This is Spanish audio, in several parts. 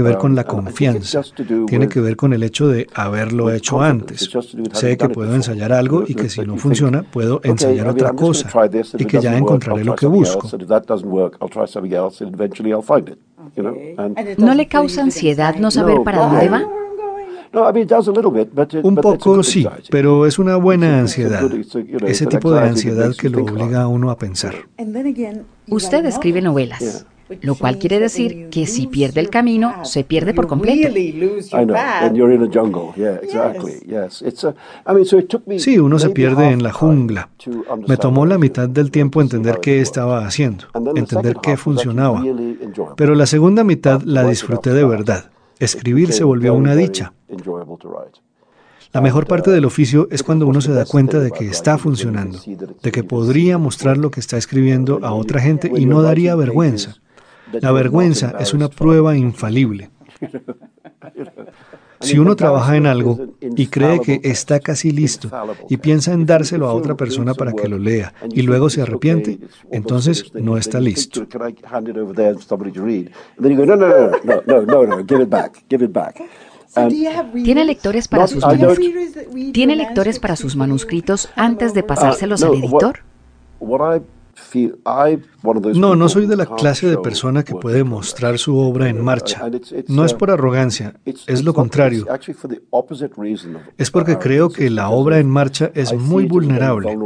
que ver con la confianza, tiene que ver con el hecho de haberlo hecho antes. Sé que puedo ensayar algo y que si no funciona, puedo ensayar otra cosa y que ya encontraré lo que busco. ¿No le causa ansiedad no saber para dónde va? Un poco sí, pero es una buena ansiedad. Ese tipo de ansiedad que lo obliga a uno a pensar. Usted escribe novelas, lo cual quiere decir que si pierde el camino, se pierde por completo. Sí, uno se pierde en la jungla. Me tomó la mitad del tiempo entender qué estaba haciendo, entender qué funcionaba. Pero la segunda mitad la disfruté de verdad. Escribir se volvió una dicha. La mejor parte del oficio es cuando uno se da cuenta de que está funcionando, de que podría mostrar lo que está escribiendo a otra gente y no daría vergüenza. La vergüenza es una prueba infalible. Si uno trabaja en algo y cree que está casi listo y piensa en dárselo a otra persona para que lo lea y luego se arrepiente, entonces no está listo. ¿Tiene lectores para sus manuscritos? ¿Tiene lectores para sus manuscritos antes de pasárselos al editor? No, no soy de la clase de persona que puede mostrar su obra en marcha. No es por arrogancia, es lo contrario. Es porque creo que la obra en marcha es muy vulnerable.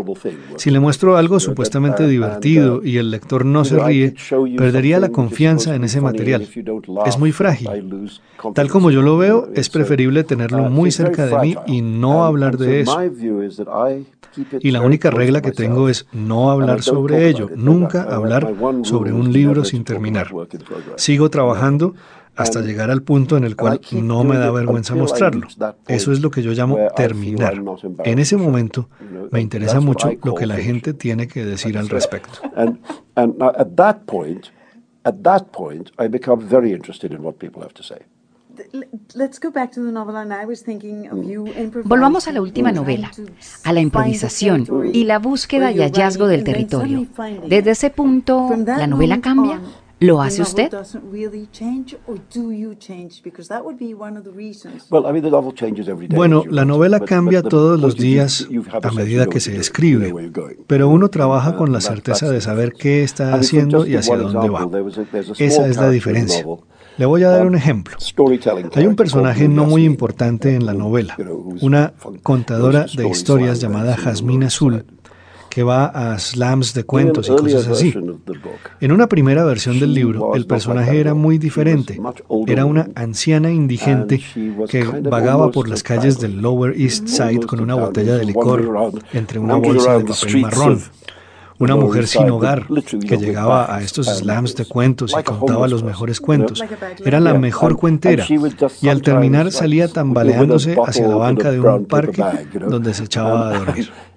Si le muestro algo supuestamente divertido y el lector no se ríe, perdería la confianza en ese material. Es muy frágil. Tal como yo lo veo, es preferible tenerlo muy cerca de mí y no hablar de eso. Y la única regla que tengo es no hablar sobre ello, nunca hablar sobre un libro sin terminar. Sigo trabajando hasta llegar al punto en el cual no me da vergüenza mostrarlo. Eso es lo que yo llamo terminar. En ese momento me interesa mucho lo que la gente tiene que decir al respecto. Volvamos a la última novela, a la improvisación y la búsqueda y hallazgo del territorio. Desde ese punto, ¿la novela cambia? ¿Lo hace usted? Bueno, la novela cambia todos los días a medida que se escribe, pero uno trabaja con la certeza de saber qué está haciendo y hacia dónde va. Esa es la diferencia. Le voy a dar un ejemplo. Hay un personaje no muy importante en la novela, una contadora de historias llamada Jazmín Azul, que va a slams de cuentos y cosas así. En una primera versión del libro, el personaje era muy diferente. Era una anciana indigente que vagaba por las calles del Lower East Side con una botella de licor entre una bolsa de papel marrón una mujer sin hogar que llegaba a estos slams de cuentos y contaba los mejores cuentos. Era la mejor cuentera y al terminar salía tambaleándose hacia la banca de un parque donde se echaba a dormir.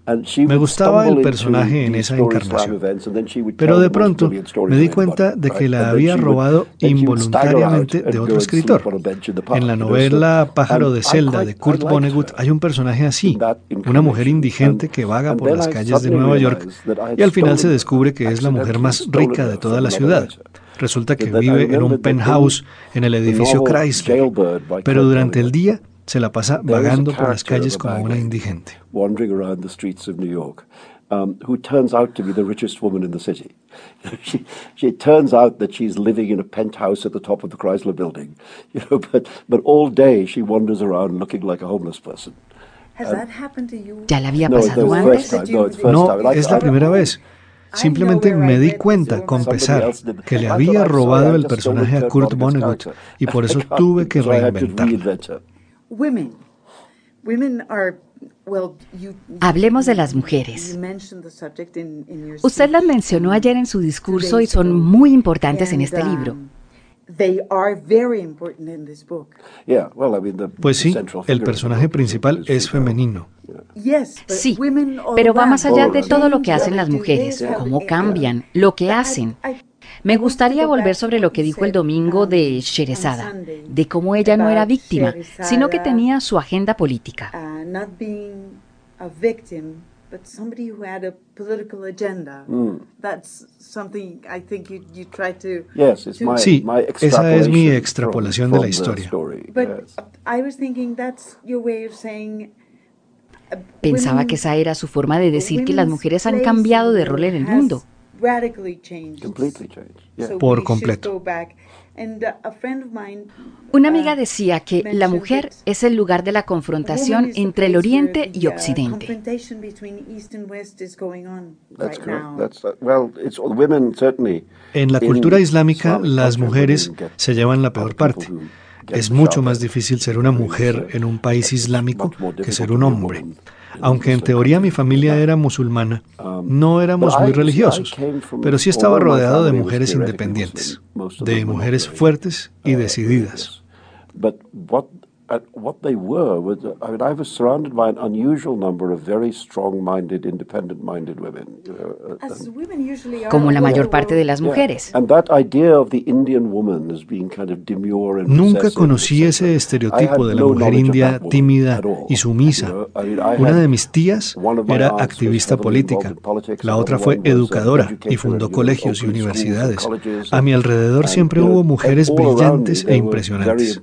Me gustaba el personaje en esa encarnación, pero de pronto me di cuenta de que la había robado involuntariamente de otro escritor. En la novela Pájaro de Celda de Kurt Vonnegut hay un personaje así, una mujer indigente que vaga por las calles de Nueva York y al final se descubre que es la mujer más rica de toda la ciudad. Resulta que vive en un penthouse en el edificio Chrysler, pero durante el día se la pasa vagando por las calles como una indigente. Wandering around the streets of New York. Um, who turns out to be the richest woman in the city. she, she turns out that she's living in a penthouse at the top of the Chrysler building, you know, but, but all day she wanders around looking like a homeless person. Has that happened to you? ¿Ya le había pasado antes? No, es la primera vez. Simplemente me di cuenta, con pesar, que le había robado el personaje a Kurt Vonnegut y por eso tuve que reinventarlo. Hablemos de las mujeres. Usted las mencionó ayer en su discurso y son muy importantes en este libro. Um, pues sí, el personaje principal es femenino. Sí, pero va más allá de todo lo que hacen las mujeres, cómo cambian, lo que hacen. Me gustaría volver sobre lo que dijo el domingo de Sherezada, de cómo ella no era víctima, sino que tenía su agenda política. but somebody who had a political agenda. That's something I think you, you try to. Yes, it's my, sí, esa es mi extrapolación de la historia. But yes. I was thinking that's your way of saying. Uh, Pensaba que esa era su forma de decir que las mujeres han cambiado de rol en el mundo. Por completo. Una amiga uh, decía que la mujer es el lugar de la confrontación entre el Oriente y uh, Occidente. En la cultura islámica, las mujeres se llevan la peor parte. Es mucho más difícil ser una mujer en un país islámico que ser un hombre. Aunque en teoría mi familia era musulmana, no éramos muy religiosos, pero sí estaba rodeado de mujeres independientes, de mujeres fuertes y decididas what they were was, I mean, I was surrounded by an unusual number of very strong-minded, independent-minded women. Como la mayor parte de las mujeres. Nunca conocí ese estereotipo de la mujer india tímida y sumisa. Una de mis tías era activista política, la otra fue educadora y fundó colegios y universidades. A mi alrededor siempre hubo mujeres brillantes e impresionantes.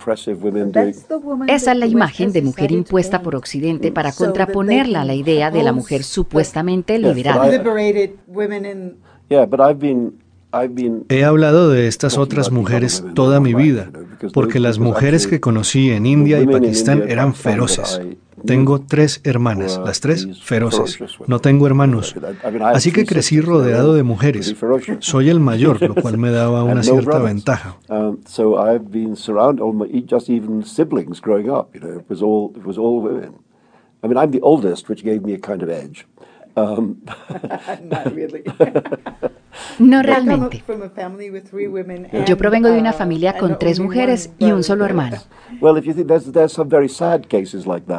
Esa es la imagen de mujer impuesta por Occidente para contraponerla a la idea de la mujer supuestamente liberada. He hablado de estas otras mujeres toda mi vida, porque las mujeres que conocí en India y Pakistán eran feroces. Tengo tres hermanas, las tres feroces. No tengo hermanos. Así que crecí rodeado de mujeres. Soy el mayor, lo cual me daba una cierta ventaja. I mean, I'm the oldest, which gave me a kind of edge. Um, No realmente. Yo provengo de una uh, familia con tres mujeres y un solo hermano.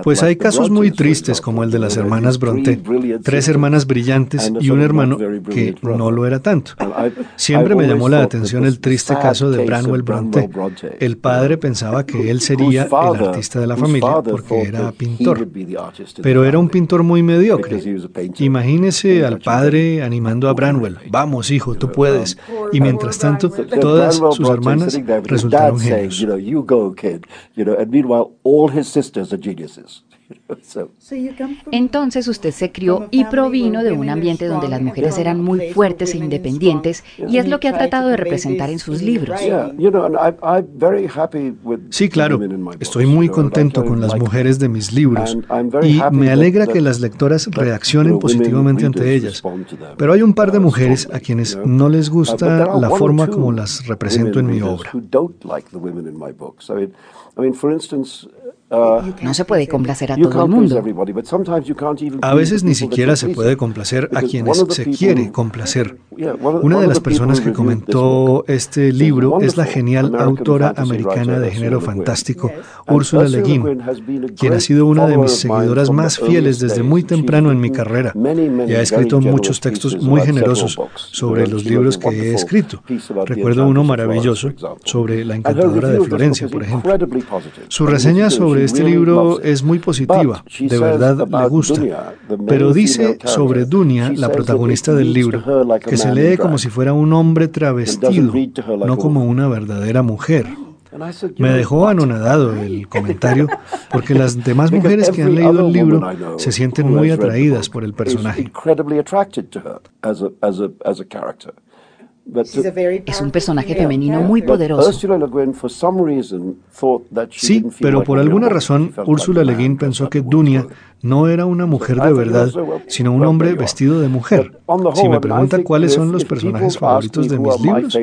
Pues hay casos muy tristes como el de las hermanas Bronte, tres hermanas brillantes y un hermano que no lo era tanto. Siempre me llamó la atención el triste caso de Branwell Bronte. El padre pensaba que él sería el artista de la familia porque era pintor, pero era un pintor muy mediocre. Imagínese al padre animando a Branwell, vamos hijo, tú puedes. Y mientras tanto, todas sus hermanas resultaron genios. Entonces usted se crió y provino de un ambiente donde las mujeres eran muy fuertes e independientes y es lo que ha tratado de representar en sus libros. Sí, claro. Estoy muy contento con las mujeres de mis libros y me alegra que las lectoras reaccionen positivamente ante ellas. Pero hay un par de mujeres a quienes no les gusta la forma como las represento en mi obra. No se puede complacer a todo el mundo. A veces ni siquiera se puede complacer a quienes se quiere complacer. Una de las personas que comentó este libro es la genial autora americana de género fantástico, Ursula Le Guin, quien ha sido una de mis seguidoras más fieles desde muy temprano en mi carrera y ha escrito muchos textos muy generosos sobre los libros que he escrito. Recuerdo uno maravilloso sobre La encantadora de Florencia, por ejemplo. Su reseña sobre este libro es muy positiva, de verdad le gusta, pero dice sobre Dunia, la protagonista del libro, que se lee como si fuera un hombre travestido, no como una verdadera mujer. Me dejó anonadado el comentario porque las demás mujeres que han leído el libro se sienten muy atraídas por el personaje. Es un personaje femenino muy poderoso. Sí, pero por alguna razón Ursula Le Guin pensó que Dunia no era una mujer de verdad, sino un hombre vestido de mujer. Si me preguntan cuáles son los personajes favoritos de mis libros,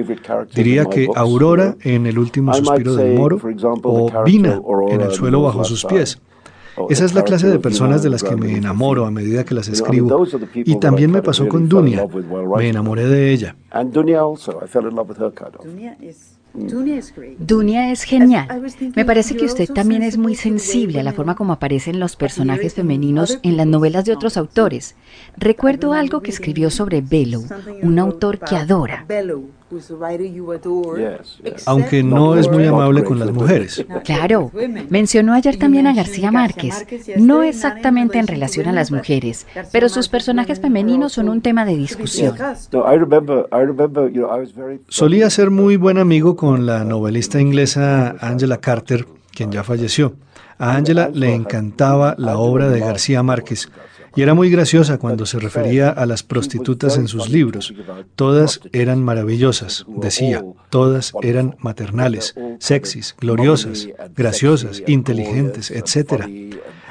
diría que Aurora en El último suspiro del moro o Vina en El suelo bajo sus pies. Esa es la clase de personas de las que me enamoro a medida que las escribo. Y también me pasó con Dunia. Me enamoré de ella. Dunia es genial. Me parece que usted también es muy sensible a la forma como aparecen los personajes femeninos en las novelas de otros autores. Recuerdo algo que escribió sobre Bellow, un autor que adora. Aunque no es muy amable con las mujeres. Claro, mencionó ayer también a García Márquez, no exactamente en relación a las mujeres, pero sus personajes femeninos son un tema de discusión. Solía ser muy buen amigo con la novelista inglesa Angela Carter, quien ya falleció. A Angela le encantaba la obra de García Márquez y era muy graciosa cuando se refería a las prostitutas en sus libros. Todas eran maravillosas, decía, todas eran maternales, sexys, gloriosas, graciosas, inteligentes, etc.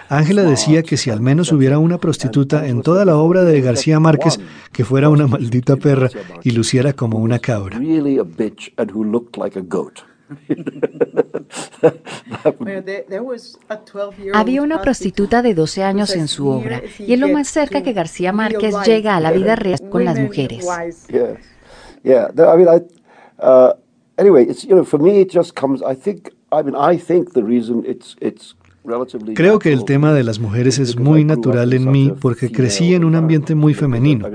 Ángela decía que si al menos hubiera una prostituta en toda la obra de García Márquez que fuera una maldita perra y luciera como una cabra. Había una prostituta de 12 años en su obra y es lo más cerca que García Márquez llega a la vida real con las mujeres. Creo que el tema de las mujeres es muy natural en mí porque crecí en un ambiente muy femenino.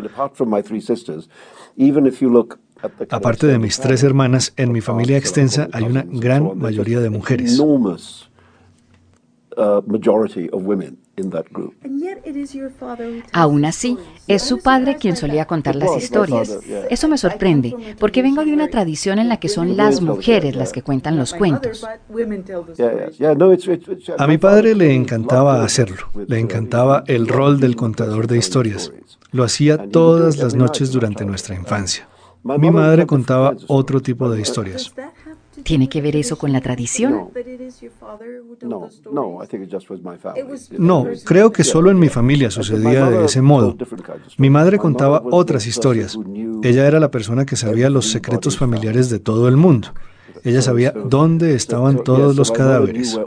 Aparte de mis tres hermanas, en mi familia extensa hay una gran mayoría de mujeres. Aún así, es su padre quien solía contar las historias. Eso me sorprende, porque vengo de una tradición en la que son las mujeres las que cuentan los cuentos. A mi padre le encantaba hacerlo, le encantaba el rol del contador de historias. Lo hacía todas las noches durante nuestra infancia. Mi madre contaba otro tipo de historias. ¿Tiene que ver eso con la tradición? No, creo que solo en mi familia sucedía de ese modo. Mi madre contaba otras historias. Ella era la persona que sabía los secretos familiares de todo el mundo. Ella sabía dónde estaban todos los cadáveres.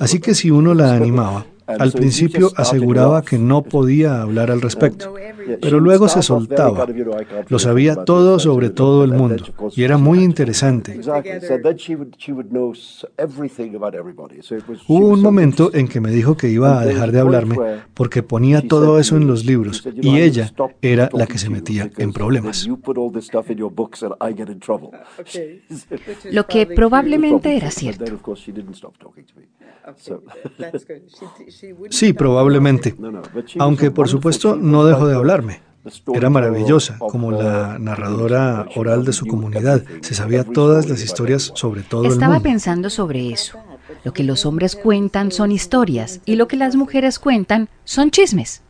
Así que si uno la animaba, al principio aseguraba que no podía hablar al respecto, pero luego se soltaba. Lo sabía todo sobre todo el mundo y era muy interesante. Hubo un momento en que me dijo que iba a dejar de hablarme porque ponía todo eso en los libros y ella era la que se metía en problemas. Lo que probablemente era cierto. Sí, probablemente. Aunque por supuesto no dejó de hablarme. Era maravillosa, como la narradora oral de su comunidad. Se sabía todas las historias sobre todo Estaba el mundo. pensando sobre eso. Lo que los hombres cuentan son historias y lo que las mujeres cuentan son chismes.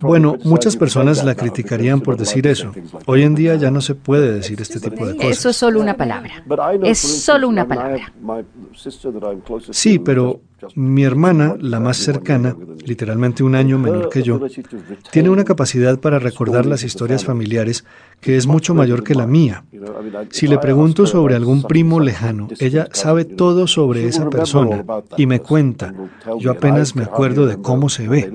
Bueno, muchas personas la criticarían por decir eso. Hoy en día ya no se puede decir este tipo de cosas. Eso es solo una palabra. Es solo una palabra. Sí, pero mi hermana, la más cercana, literalmente un año menor que yo, tiene una capacidad para recordar las historias familiares que es mucho mayor que la mía. Si le pregunto sobre algún primo lejano, ella sabe todo sobre esa persona y me cuenta. Yo apenas me acuerdo de cómo se ve.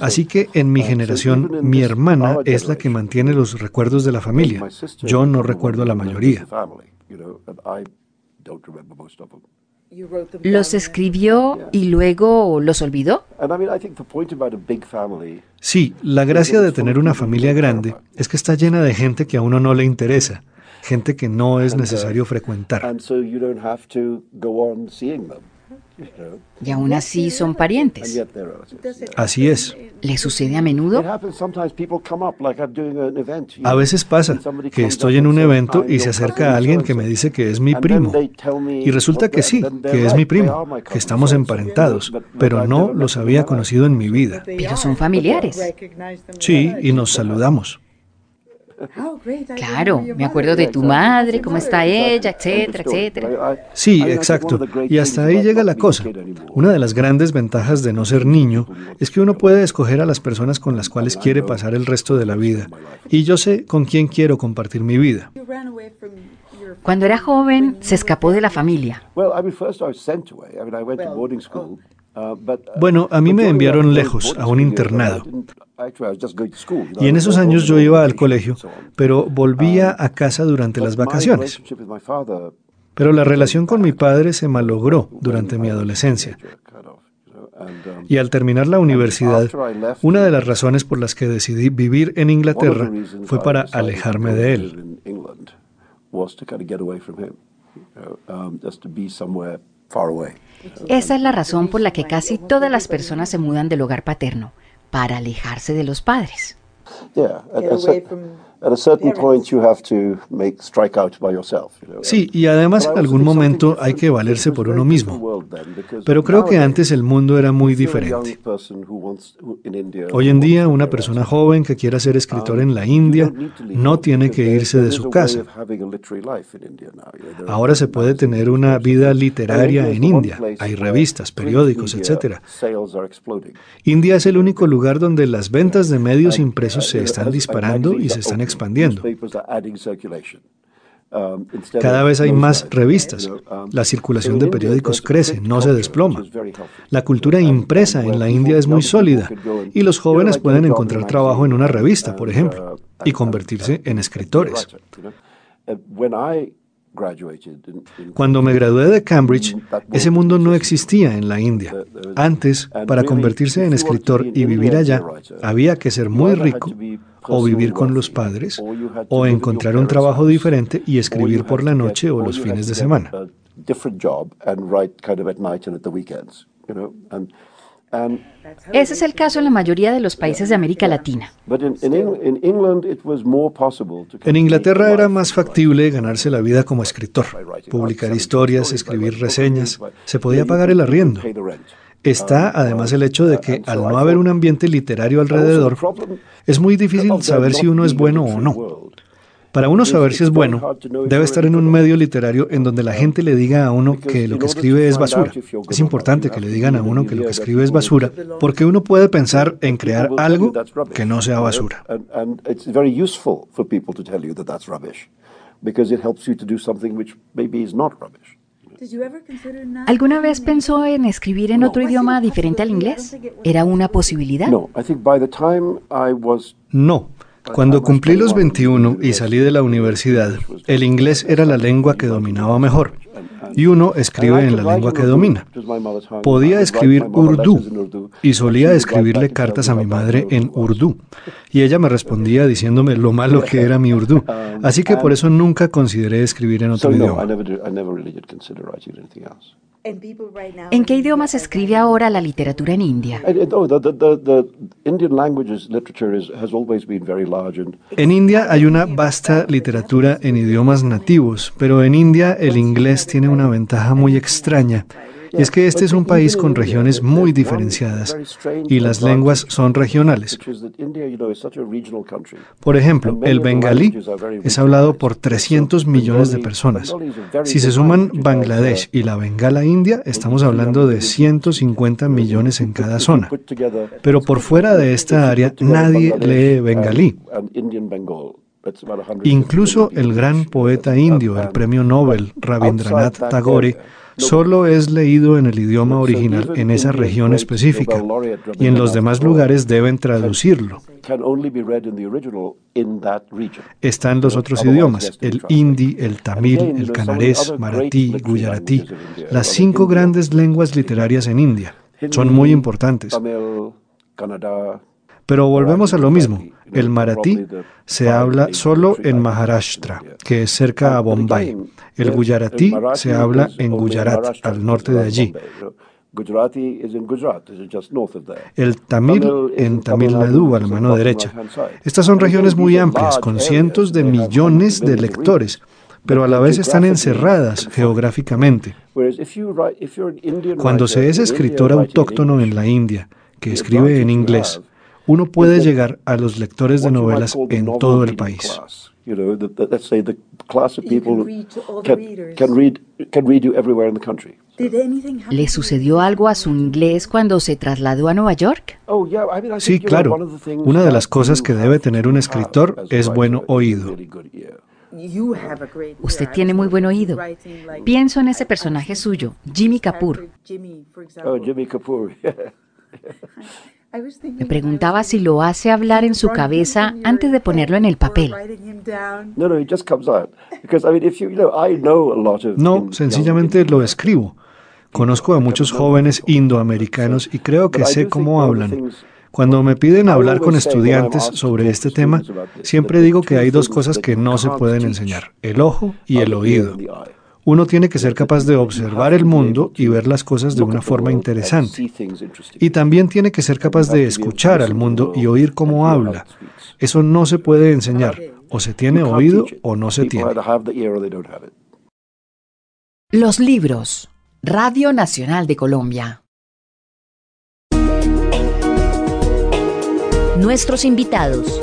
Así que en mi generación, mi hermana es la que mantiene los recuerdos de la familia. Yo no recuerdo la mayoría. ¿Los escribió y luego los olvidó? Sí, la gracia de tener una familia grande es que está llena de gente que a uno no le interesa, gente que no es necesario frecuentar. Y aún así son parientes. Así es. ¿Le sucede a menudo? A veces pasa que estoy en un evento y se acerca alguien que me dice que es mi primo. Y resulta que sí, que es mi primo, que estamos emparentados, pero no los había conocido en mi vida. Pero son familiares. Sí, y nos saludamos. Claro, me acuerdo de tu madre, cómo está ella, etcétera, etcétera. Sí, exacto. Y hasta ahí llega la cosa. Una de las grandes ventajas de no ser niño es que uno puede escoger a las personas con las cuales quiere pasar el resto de la vida. Y yo sé con quién quiero compartir mi vida. Cuando era joven, se escapó de la familia. Bueno, a mí me enviaron lejos, a un internado. Y en esos años yo iba al colegio, pero volvía a casa durante las vacaciones. Pero la relación con mi padre se malogró durante mi adolescencia. Y al terminar la universidad, una de las razones por las que decidí vivir en Inglaterra fue para alejarme de él. Esa es la razón por la que casi todas las personas se mudan del hogar paterno, para alejarse de los padres. Sí, y además en algún momento hay que valerse por uno mismo. Pero creo que antes el mundo era muy diferente. Hoy en día, una persona joven que quiera ser escritor en la India no tiene que irse de su casa. Ahora se puede tener una vida literaria en India. Hay revistas, periódicos, etc. India es el único lugar donde las ventas de medios impresos se están disparando y se están expandiendo. Um, Cada vez hay más revistas. Um, la circulación de periódicos crece, no se desploma. La cultura impresa en la India es muy sólida y los jóvenes pueden encontrar trabajo en una revista, por ejemplo, y convertirse en escritores. Cuando me gradué de Cambridge, ese mundo no existía en la India. Antes, para convertirse en escritor y vivir allá, había que ser muy rico o vivir con los padres o encontrar un trabajo diferente y escribir por la noche o los fines de semana. Ese es el caso en la mayoría de los países de América Latina. En Inglaterra era más factible ganarse la vida como escritor, publicar historias, escribir reseñas, se podía pagar el arriendo. Está además el hecho de que al no haber un ambiente literario alrededor, es muy difícil saber si uno es bueno o no. Para uno saber si es bueno, debe estar en un medio literario en donde la gente le diga a uno que lo que escribe es basura. Es importante que le digan a uno que lo que escribe es basura, porque uno puede pensar en crear algo que no sea basura. ¿Alguna vez pensó en escribir en otro idioma diferente al inglés? ¿Era una posibilidad? No. Cuando cumplí los 21 y salí de la universidad, el inglés era la lengua que dominaba mejor y uno escribe en la lengua que domina. Podía escribir urdu y solía escribirle cartas a mi madre en urdu y ella me respondía diciéndome lo malo que era mi urdu. Así que por eso nunca consideré escribir en otro idioma. ¿En qué idioma se escribe ahora la literatura en India? En India hay una vasta literatura en idiomas nativos, pero en India el inglés tiene una ventaja muy extraña y es que este es un país con regiones muy diferenciadas y las lenguas son regionales. Por ejemplo, el bengalí es hablado por 300 millones de personas. Si se suman Bangladesh y la Bengala India, estamos hablando de 150 millones en cada zona. Pero por fuera de esta área nadie lee bengalí. Incluso el gran poeta indio, el premio Nobel, Rabindranath Tagore, solo es leído en el idioma original en esa región específica y en los demás lugares deben traducirlo. Están los otros idiomas, el hindi, el tamil, el canarés, maratí, guyaratí, las cinco grandes lenguas literarias en India. Son muy importantes. Pero volvemos a lo mismo. El maratí se habla solo en Maharashtra, que es cerca a Bombay. El guyaratí se habla en Gujarat, al norte de allí. El tamil en Tamil Nadu, a la mano derecha. Estas son regiones muy amplias, con cientos de millones de lectores, pero a la vez están encerradas geográficamente. Cuando se es escritor autóctono en la India, que escribe en inglés, uno puede llegar a los lectores de novelas en todo el país. ¿Le sucedió algo a su inglés cuando se trasladó a Nueva York? Oh, sí, claro. Una de las cosas que debe tener un escritor es buen oído. Usted tiene muy buen oído. Pienso en ese personaje suyo, Jimmy Kapoor. Oh, Jimmy Kapoor. Me preguntaba si lo hace hablar en su cabeza antes de ponerlo en el papel. No, sencillamente lo escribo. Conozco a muchos jóvenes indoamericanos y creo que sé cómo hablan. Cuando me piden hablar con estudiantes sobre este tema, siempre digo que hay dos cosas que no se pueden enseñar, el ojo y el oído. Uno tiene que ser capaz de observar el mundo y ver las cosas de una forma interesante. Y también tiene que ser capaz de escuchar al mundo y oír cómo habla. Eso no se puede enseñar. O se tiene oído o no se tiene. Los libros. Radio Nacional de Colombia. Nuestros invitados.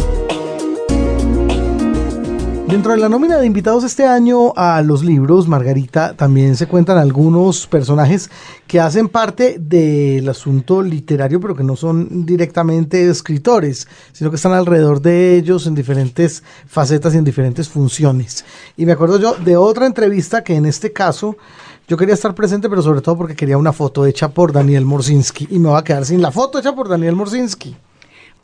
Dentro de la nómina de invitados este año a los libros, Margarita, también se cuentan algunos personajes que hacen parte del asunto literario, pero que no son directamente escritores, sino que están alrededor de ellos en diferentes facetas y en diferentes funciones. Y me acuerdo yo de otra entrevista que en este caso yo quería estar presente, pero sobre todo porque quería una foto hecha por Daniel Morsinski y me va a quedar sin la foto hecha por Daniel Morsinski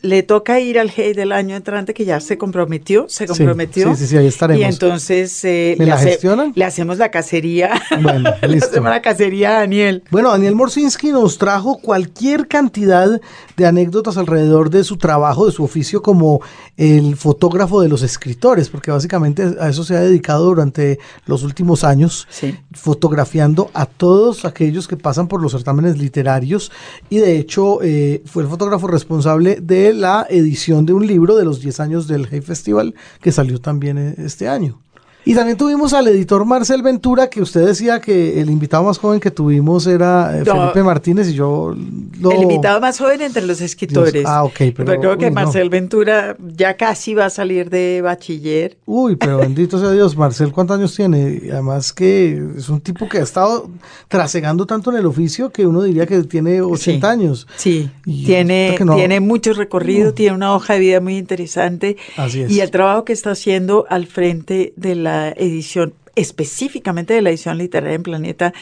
le toca ir al Hey del año entrante que ya se comprometió, se comprometió. Sí, sí, sí, ahí estaremos. Y entonces eh, le, la gestionan? le hacemos la cacería. Bueno, listo. le hacemos la cacería a Daniel. Bueno, Daniel Morsinski nos trajo cualquier cantidad de anécdotas alrededor de su trabajo, de su oficio como el fotógrafo de los escritores, porque básicamente a eso se ha dedicado durante los últimos años, fotografiando a todos aquellos que pasan por los certámenes literarios y de hecho eh, fue el fotógrafo responsable de la edición de un libro de los 10 años del Hey Festival que salió también eh, este año. Y también tuvimos al editor Marcel Ventura, que usted decía que el invitado más joven que tuvimos era eh, Felipe Martínez y yo lo... El invitado más joven entre los escritores. ah, ok. Pero, creo que Marcel Ventura ya casi va a salir de bachiller. Uy, pero bendito sea Dios. Marcel, ¿cuántos años tiene? Además que es un tipo que ha estado trasegando tanto en el oficio que uno diría que tiene 80 años. Sí, tiene, tiene mucho recorrido, tiene una hoja de vida muy interesante. Así es. Y el trabajo que está haciendo al frente de la edición, específicamente de la edición literaria en Planeta,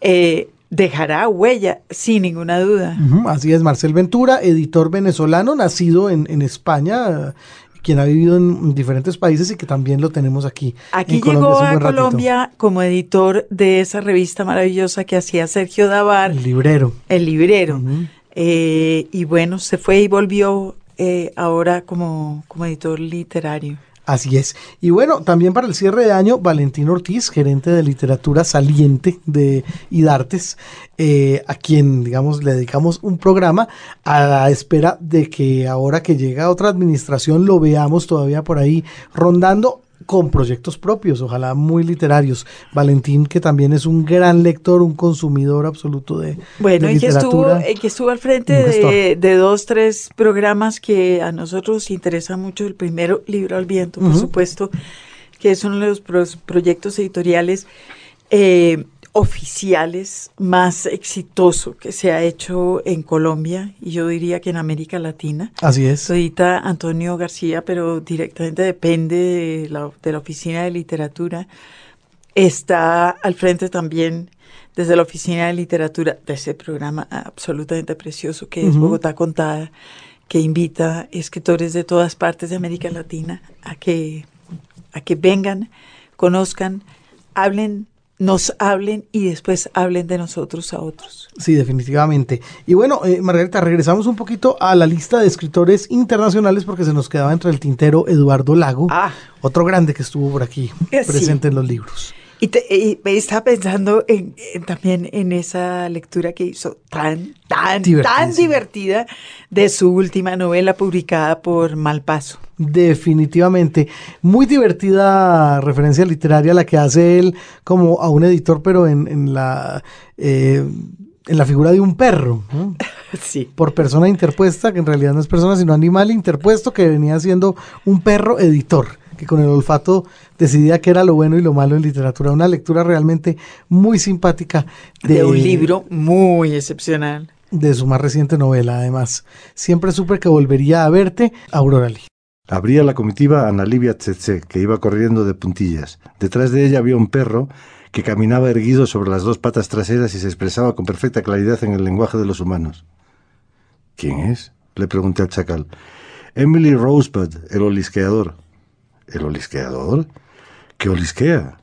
eh, dejará huella, sin ninguna duda. así es, Marcel Ventura, editor venezolano, nacido en, España, quien ha vivido en diferentes países y que también lo tenemos aquí. Aquí llegó a Colombia como editor de esa revista maravillosa que hacía Sergio Davar. El librero. El librero. Eh, y bueno, se fue y volvió eh, ahora como, como editor literario. Así es. Y bueno, también para el cierre de año, Valentín Ortiz, gerente de literatura saliente de IDARTES, eh, a quien, digamos, le dedicamos un programa a la espera de que ahora que llega otra administración lo veamos todavía por ahí rondando con proyectos propios, ojalá muy literarios. Valentín, que también es un gran lector, un consumidor absoluto de, bueno, y que estuvo, que estuvo al frente de, dos, tres programas que a nosotros interesa mucho. El primero, Libro al Viento, por supuesto, que es uno de los proyectos editoriales eh, oficiales más exitoso que se ha hecho en Colombia y yo diría que en América Latina. Así es. Edita Antonio García, pero directamente depende de la, de la Oficina de Literatura. Está al frente también desde la Oficina de Literatura de ese programa absolutamente precioso que es Bogotá Contada, que invita escritores de todas partes de América Latina a que, a que vengan, conozcan, hablen nos hablen y después hablen de nosotros a otros. Sí, definitivamente. Y bueno, eh, Margarita, regresamos un poquito a la lista de escritores internacionales porque se nos quedaba entre el tintero Eduardo Lago, ah. otro grande que estuvo por aquí eh, presente en los libros. Y, te, estaba pensando en, también en esa lectura que hizo tan, tan, tan divertida de su última novela publicada por Malpaso. Definitivamente. Muy divertida referencia literaria la que hace él como a un editor, pero en, la... Eh, en la figura de un perro, sí. por persona interpuesta, que en realidad no es persona, sino animal interpuesto, que venía siendo un perro editor que con el olfato decidía qué era lo bueno y lo malo en literatura. Una lectura realmente muy simpática. De, un libro muy excepcional. De su más reciente novela, además. Siempre supe que volvería a verte, Aurora Lee. Abría la comitiva Ana Livia Tsetse, que iba corriendo de puntillas. Detrás de ella había un perro que caminaba erguido sobre las dos patas traseras y se expresaba con perfecta claridad en el lenguaje de los humanos. ¿Quién es? le pregunté al chacal. Emily Rosebud, el olisqueador. ¿El olisqueador? ¿Qué olisquea?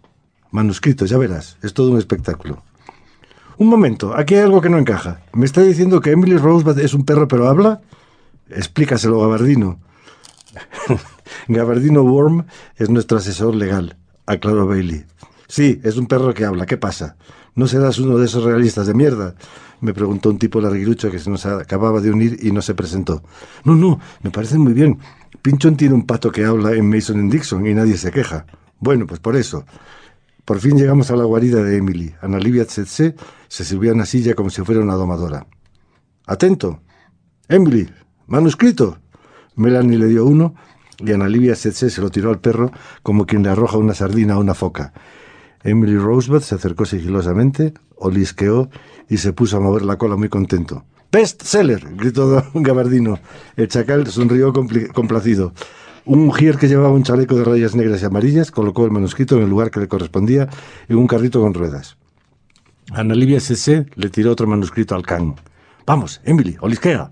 Manuscrito, ya verás, es todo un espectáculo. Un momento, aquí hay algo que no encaja. ¿Me está diciendo que Emily Rosebud es un perro pero habla? Explícaselo, Gabardino. Gabardino Worm es nuestro asesor legal, aclaró Bailey. Sí, es un perro que habla. ¿Qué pasa? ¿No serás uno de esos realistas de mierda? Me preguntó un tipo larguirucho que se nos acababa de unir y no se presentó. No, no, me parece muy bien. Pinchón tiene un pato que habla en Mason Dixon y nadie se queja. Bueno, pues por eso. Por fin llegamos a la guarida de Emily. Ana Livia Tsetse se subió a una silla como si fuera una domadora. Atento. Emily, manuscrito. Melanie le dio uno y Ana Livia Tsetse se lo tiró al perro como quien le arroja una sardina a una foca. Emily Rosebud se acercó sigilosamente, olisqueó y se puso a mover la cola muy contento. ¡Best seller! gritó Gabardino. El chacal sonrió complacido. Un mujer que llevaba un chaleco de rayas negras y amarillas colocó el manuscrito en el lugar que le correspondía en un carrito con ruedas. Ana Livia C.C. le tiró otro manuscrito al can. Vamos, Emily, olisquea.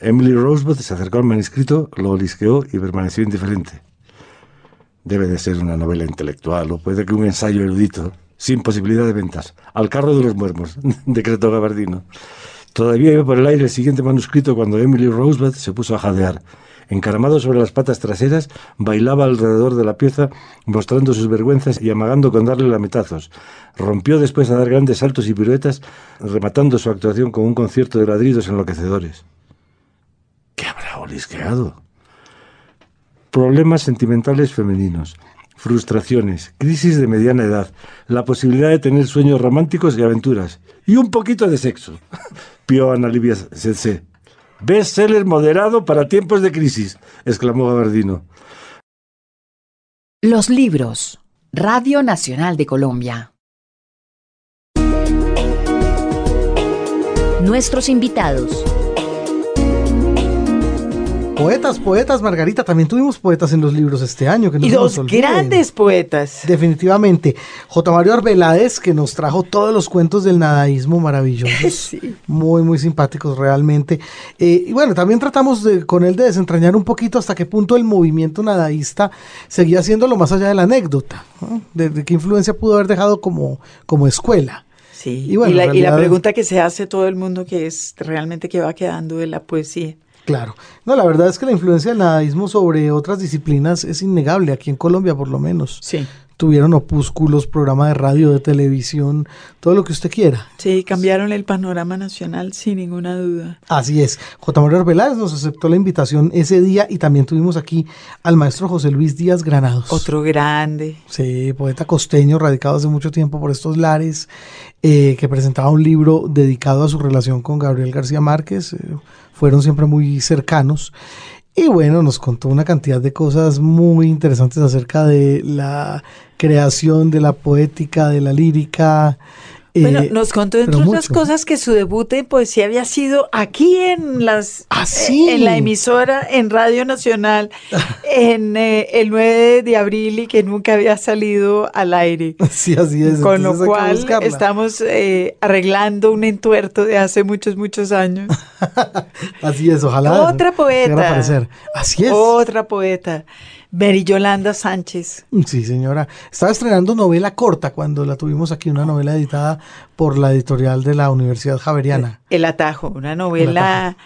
Emily Rosebud se acercó al manuscrito, lo olisqueó y permaneció indiferente. Debe de ser una novela intelectual o puede que un ensayo erudito, sin posibilidad de ventas. Al carro de los muermos, decretó Gabardino. Todavía iba por el aire el siguiente manuscrito cuando Emily Rosebud se puso a jadear. Encaramado sobre las patas traseras, bailaba alrededor de la pieza, mostrando sus vergüenzas y amagando con darle lametazos. Rompió después a dar grandes saltos y piruetas, rematando su actuación con un concierto de ladridos enloquecedores. ¿Qué habrá olisqueado? problemas sentimentales femeninos, frustraciones, crisis de mediana edad, la posibilidad de tener sueños románticos y aventuras, y un poquito de sexo. Pío Ana Livia Best Bestseller moderado para tiempos de crisis, exclamó Gabardino. Los libros. Radio Nacional de Colombia. Nuestros invitados. Poetas, poetas, Margarita, también tuvimos poetas en los libros este año. Que y dos grandes poetas. Definitivamente. J. Mario Arbeláez, que nos trajo todos los cuentos del nadaísmo maravillosos. Muy, muy simpáticos realmente. Eh, y bueno, también tratamos con él de desentrañar un poquito hasta qué punto el movimiento nadaísta seguía siendo lo más allá de la anécdota. De, qué influencia pudo haber dejado como, como escuela. Sí, y, y, la, y la pregunta que se hace todo el mundo que es realmente qué va quedando de la poesía. Claro. No, la verdad es que la influencia del nadaísmo sobre otras disciplinas es innegable, aquí en Colombia por lo menos. Sí. Tuvieron opúsculos, programa de radio, de televisión, todo lo que usted quiera. Sí, cambiaron el panorama nacional sin ninguna duda. Así es. J. María Arbeláez nos aceptó la invitación ese día y también tuvimos aquí al maestro José Luis Díaz Granados. Otro grande. Sí, poeta costeño, radicado hace mucho tiempo por estos lares, eh, que presentaba un libro dedicado a su relación con Gabriel García Márquez. Eh, fueron siempre muy cercanos. Y bueno, nos contó una cantidad de cosas muy interesantes acerca de la creación, de la poética, de la lírica, bueno, eh, nos contó entre otras cosas que su debut en poesía había sido aquí en las ¿Ah, eh, en la emisora en Radio Nacional en eh, el 9 de abril y que nunca había salido al aire. Sí, así es. Con lo cual estamos arreglando un entuerto de hace muchos muchos años. así es, ojalá. Otra poeta. Así es. Otra poeta. Mary Yolanda Sánchez. Sí, señora. Estaba estrenando novela corta cuando la tuvimos aquí, una novela editada por la editorial de la Universidad Javeriana. El Atajo, una novela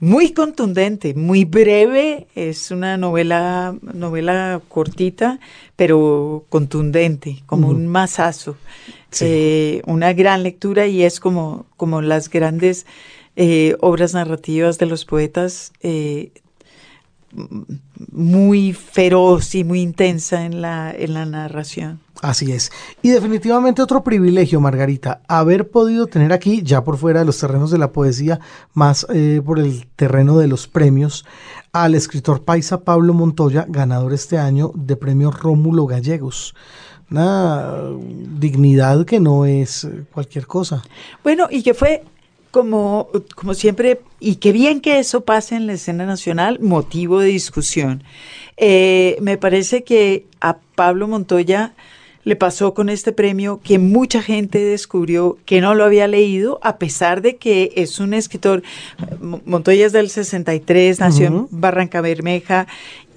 muy contundente, muy breve. Es una novela, novela cortita, pero contundente, como un masazo. Eh, una gran lectura y es como, como las grandes eh, obras narrativas de los poetas. Eh, muy feroz y muy intensa en la, en la narración. Así es. Y definitivamente otro privilegio, Margarita, haber podido tener aquí, ya por fuera de los terrenos de la poesía, más eh, por el terreno de los premios, al escritor paisa Pablo Montoya, ganador este año de premio Rómulo Gallegos una dignidad que no es cualquier cosa. Bueno, y que fue como, como siempre, y qué bien que eso pase en la escena nacional, motivo de discusión. Eh, me parece que a Pablo Montoya le pasó con este premio que mucha gente descubrió que no lo había leído, a pesar de que es un escritor, Montoya es del 63, nació en Barranca Bermeja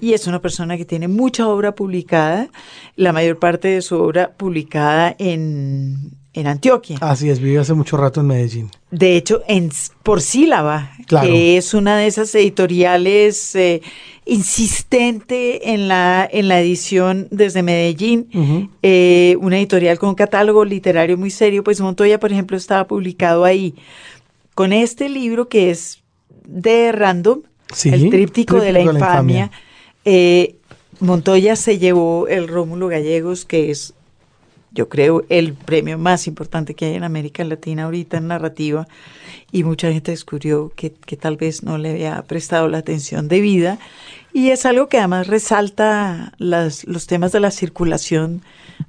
y es una persona que tiene mucha obra publicada, la mayor parte de su obra publicada en, en Antioquia. Así es, vivió hace mucho rato en Medellín. De hecho, en Por Sílaba, que es una de esas editoriales eh, insistente en la, en la edición desde Medellín, eh, una editorial con un catálogo literario muy serio, pues Montoya, por ejemplo, estaba publicado ahí con este libro que es de Random, el tríptico, de la infamia. Eh, Montoya se llevó el Rómulo Gallegos, que es yo creo, el premio más importante que hay en América Latina ahorita en narrativa, y mucha gente descubrió que, tal vez no le había prestado la atención debida, y es algo que además resalta las, los temas de la circulación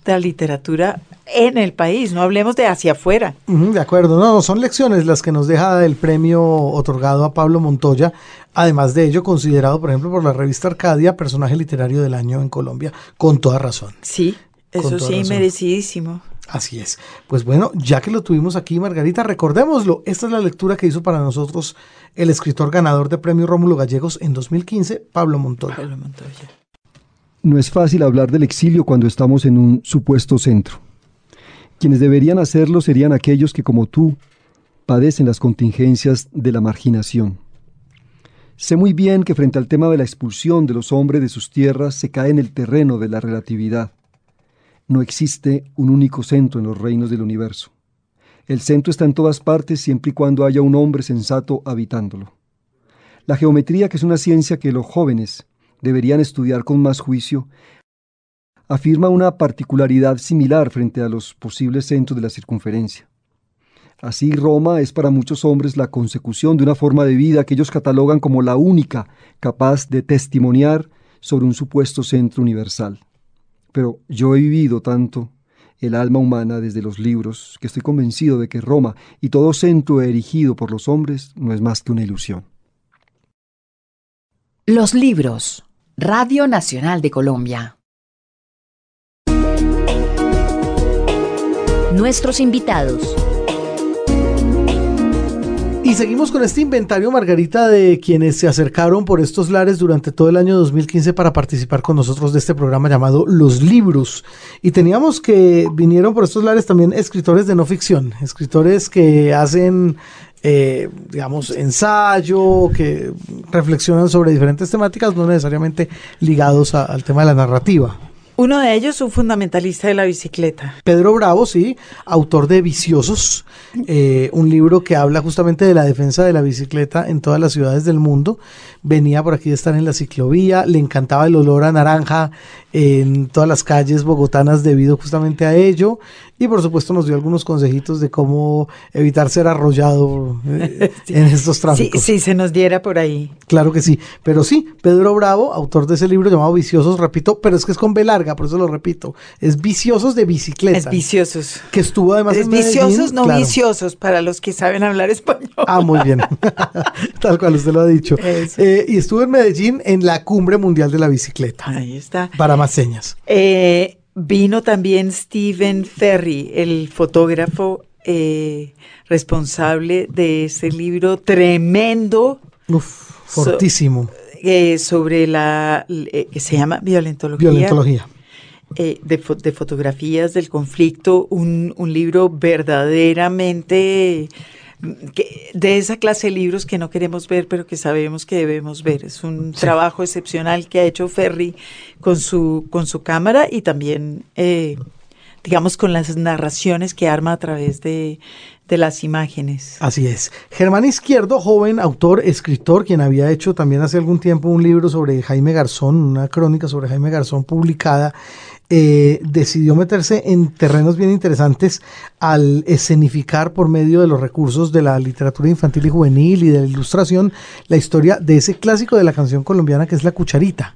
de la literatura en el país, no hablemos de hacia afuera. de acuerdo, no, son lecciones las que nos deja el premio otorgado a Pablo Montoya, además de ello considerado, por ejemplo, por la revista Arcadia, personaje literario del año en Colombia, con toda razón. Sí, eso sí, merecidísimo. Así es. Pues bueno, ya que lo tuvimos aquí, Margarita, recordémoslo. Esta es la lectura que hizo para nosotros el escritor ganador de Premio Rómulo Gallegos en 2015, Pablo Montoya. Pablo Montoya. No es fácil hablar del exilio cuando estamos en un supuesto centro. Quienes deberían hacerlo serían aquellos que, como tú, padecen las contingencias de la marginación. Sé muy bien que frente al tema de la expulsión de los hombres de sus tierras se cae en el terreno de la relatividad no existe un único centro en los reinos del universo. El centro está en todas partes siempre y cuando haya un hombre sensato habitándolo. La geometría, que es una ciencia que los jóvenes deberían estudiar con más juicio, afirma una particularidad similar frente a los posibles centros de la circunferencia. Así Roma es para muchos hombres la consecución de una forma de vida que ellos catalogan como la única capaz de testimoniar sobre un supuesto centro universal. Pero yo he vivido tanto el alma humana desde los libros que estoy convencido de que Roma y todo centro erigido por los hombres no es más que una ilusión. Los libros. Radio Nacional de Colombia. Nuestros invitados. Y seguimos con este inventario, Margarita, de quienes se acercaron por estos lares durante todo el año 2015 para participar con nosotros de este programa llamado Los Libros. Y teníamos que vinieron por estos lares también escritores de no ficción, escritores que hacen eh, digamos, ensayo, que reflexionan sobre diferentes temáticas, no necesariamente ligados al tema de la narrativa. Uno de ellos, un fundamentalista de la bicicleta. Pedro Bravo, sí, autor de Viciosos, eh, un libro que habla justamente de la defensa de la bicicleta en todas las ciudades del mundo. Venía por aquí de estar en la ciclovía, le encantaba el olor a naranja en todas las calles bogotanas debido justamente a ello. Y por supuesto nos dio algunos consejitos de cómo evitar ser arrollado eh, en estos tráficos. Sí, sí, se nos diera por ahí. Claro que sí. Pero sí, Pedro Bravo, autor de ese libro llamado Viciosos, repito, pero es que es con B larga, por eso lo repito. Es Viciosos de bicicleta. Es Viciosos. Que estuvo además es Viciosos, no viciosos, para los que saben hablar español. Ah, muy bien. Tal cual usted lo ha dicho. Eh, y estuvo en Medellín en la Cumbre Mundial de la Bicicleta. Ahí está. Para más señas. Eh, Vino también Stephen Ferry, el fotógrafo eh, responsable de ese libro tremendo. fortísimo. Eh, sobre la. Eh, que se llama Violentología. Violentología. De, de, fotografías del conflicto, un, un libro verdaderamente de esa clase de libros que no queremos ver, pero que sabemos que debemos ver. Es un trabajo excepcional que ha hecho Ferry con su, con su cámara y también, eh, digamos, con las narraciones que arma a través de, de las imágenes. Así es. Germán Izquierdo, joven autor, escritor, quien había hecho también hace algún tiempo un libro sobre Jaime Garzón, una crónica sobre Jaime Garzón publicada eh, decidió meterse en terrenos bien interesantes al escenificar por medio de los recursos de la literatura infantil y juvenil y de la ilustración la historia de ese clásico de la canción colombiana que es La Cucharita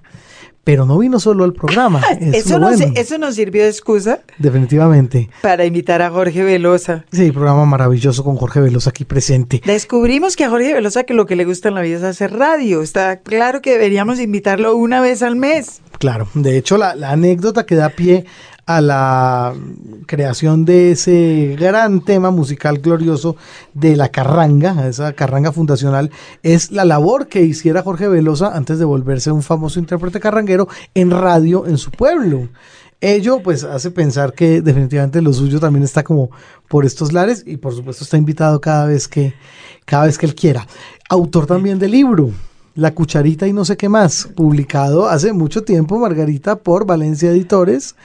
pero no vino solo al programa. eso, no eso nos sirvió de excusa. Definitivamente. Para invitar a Jorge Velosa. Sí, programa maravilloso con Jorge Velosa aquí presente. Descubrimos que a Jorge Velosa que lo que le gusta en la vida es hacer radio. Está claro que deberíamos invitarlo una vez al mes. Claro, de hecho la, la anécdota que da pie a la creación de ese gran tema musical glorioso de la carranga, esa carranga fundacional, es la labor que hiciera Jorge Velosa antes de volverse un famoso intérprete carranguero en radio en su pueblo. Ello pues hace pensar que definitivamente lo suyo también está como por estos lares y por supuesto está invitado cada vez que, cada vez que él quiera. Autor también del libro. La cucharita y no sé qué más, publicado hace mucho tiempo, Margarita, por Valencia Editores.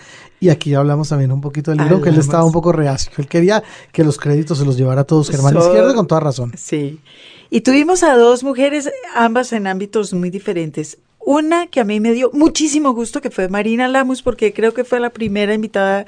Y aquí ya hablamos también un poquito del libro, que él estaba un poco reacio. Él quería que los créditos se los llevara a todos Germán Izquierdo, con toda razón. Sí. Y tuvimos a dos mujeres, ambas en ámbitos muy diferentes. Una que a mí me dio muchísimo gusto, que fue Marina Lamus, porque creo que fue la primera invitada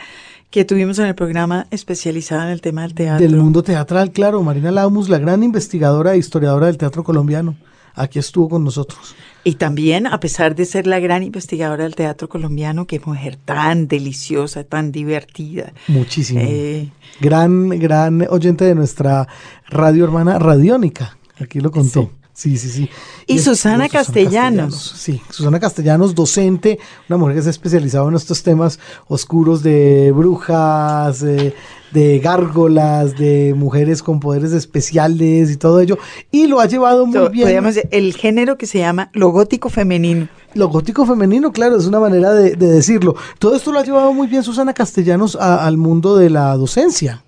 que tuvimos en el programa especializada en el tema del teatro. Del mundo teatral, claro. Marina Lamus, la gran investigadora e historiadora del teatro colombiano. Aquí estuvo con nosotros. Y también, a pesar de ser la gran investigadora del teatro colombiano, qué mujer tan deliciosa, tan divertida. Muchísimo. Eh, gran, gran oyente de nuestra radio hermana Radiónica. Aquí lo contó. Sí, sí, sí. Y, Susana, Castellanos. Sí, Susana Castellanos, docente, una mujer que se ha especializado en estos temas oscuros de brujas, de gárgolas, de mujeres con poderes especiales y todo ello. Y lo ha llevado muy bien. Podríamos el género que se llama lo gótico femenino. Lo gótico femenino, claro, es una manera de, decirlo. Todo esto lo ha llevado muy bien Susana Castellanos al mundo de la docencia.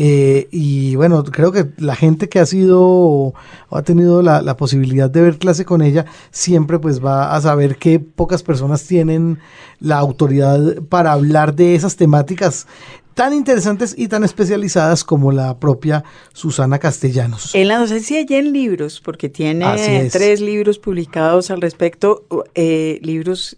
Eh, y bueno, creo que la gente que ha sido o ha tenido la, posibilidad de ver clase con ella, siempre pues va a saber que pocas personas tienen la autoridad para hablar de esas temáticas tan interesantes y tan especializadas como la propia Susana Castellanos. En la docencia y en libros, porque tiene tres libros publicados al respecto, eh, libros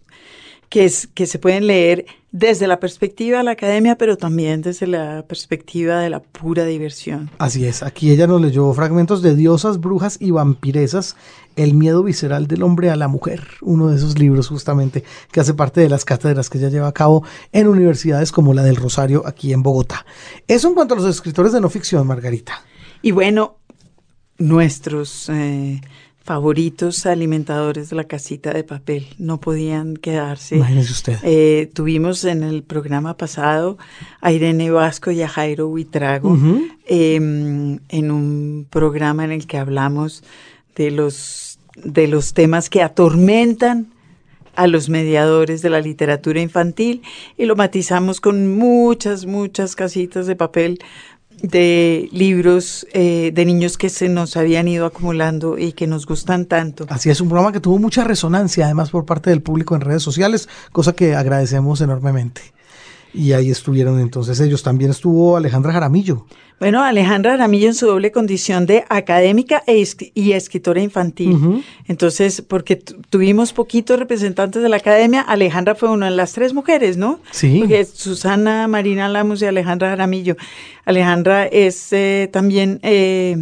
que, es, que se pueden leer desde la perspectiva de la academia, pero también desde la perspectiva de la pura diversión. Así es, aquí ella nos leyó fragmentos de Diosas, Brujas y Vampiresas, El miedo visceral del hombre a la mujer, uno de esos libros justamente que hace parte de las cátedras que ella lleva a cabo en universidades como la del Rosario aquí en Bogotá. Eso en cuanto a los escritores de no ficción, Margarita. Y bueno, nuestros... Eh, favoritos alimentadores de la casita de papel. No podían quedarse. Imagínese usted. Eh, tuvimos en el programa pasado a Irene Vasco y a Jairo Huitrago em, en un programa en el que hablamos de los, de los temas que atormentan a los mediadores de la literatura infantil y lo matizamos con muchas, muchas casitas de papel de libros eh, de niños que se nos habían ido acumulando y que nos gustan tanto. Así es, un programa que tuvo mucha resonancia además por parte del público en redes sociales, cosa que agradecemos enormemente. Y ahí estuvieron entonces ellos. También estuvo Alejandra Jaramillo. Bueno, Alejandra Jaramillo en su doble condición de académica e y escritora infantil. Entonces, porque tuvimos poquitos representantes de la academia, Alejandra fue una de las tres mujeres, ¿no? Sí. Porque Susana Marina Lamos y Alejandra Jaramillo. Alejandra es eh, también... Eh,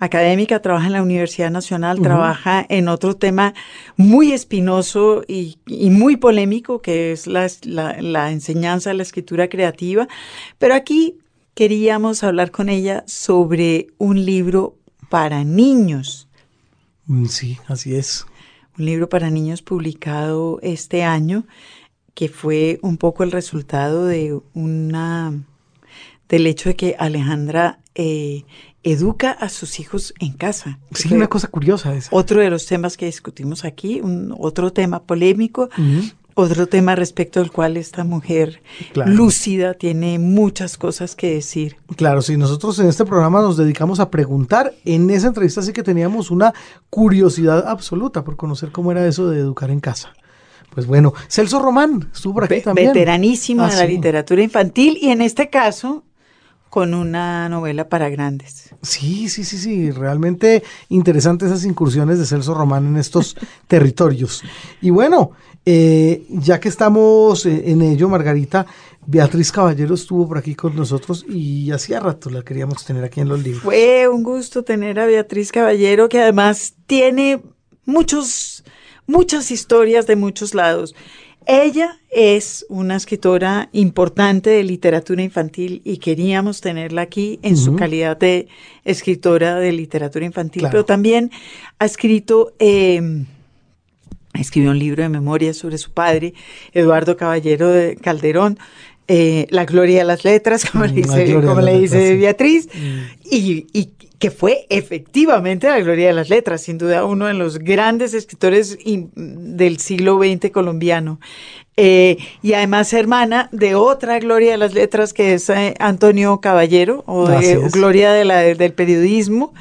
académica, trabaja en la Universidad Nacional, trabaja en otro tema muy espinoso y, muy polémico, que es la, la, enseñanza de la escritura creativa. Pero aquí queríamos hablar con ella sobre un libro para niños. Mm, sí, así es. Un libro para niños publicado este año, que fue un poco el resultado de una del hecho de que Alejandra eh, educa a sus hijos en casa. Sí, una cosa curiosa esa. Otro de los temas que discutimos aquí, un, otro tema polémico, otro tema respecto al cual esta mujer lúcida tiene muchas cosas que decir. Claro, sí, nosotros en este programa nos dedicamos a preguntar. En esa entrevista sí que teníamos una curiosidad absoluta por conocer cómo era eso de educar en casa. Pues bueno, Celso Román estuvo por aquí también. Veteranísimo de ah, la literatura infantil y en este caso con una novela para grandes. Sí, sí, sí, sí, realmente interesantes esas incursiones de Celso Román en estos territorios. Y bueno, eh, ya que estamos eh, en ello, Margarita, Beatriz Caballero estuvo por aquí con nosotros y hacía rato la queríamos tener aquí en los libros. Fue un gusto tener a Beatriz Caballero, que además tiene muchos, muchas historias de muchos lados. Ella es una escritora importante de literatura infantil y queríamos tenerla aquí en su calidad de escritora de literatura infantil, pero también ha escrito, em, escribió un libro de memoria sobre su padre, Eduardo Caballero de Calderón, eh, La Gloria de las Letras, como le mm, dice, Beatriz, mm. y, y que fue efectivamente la gloria de las letras, sin duda uno de los grandes escritores del siglo XX colombiano. Eh, y además hermana de otra Gloria de las Letras que es eh, Antonio Caballero, o Gloria de la, del periodismo,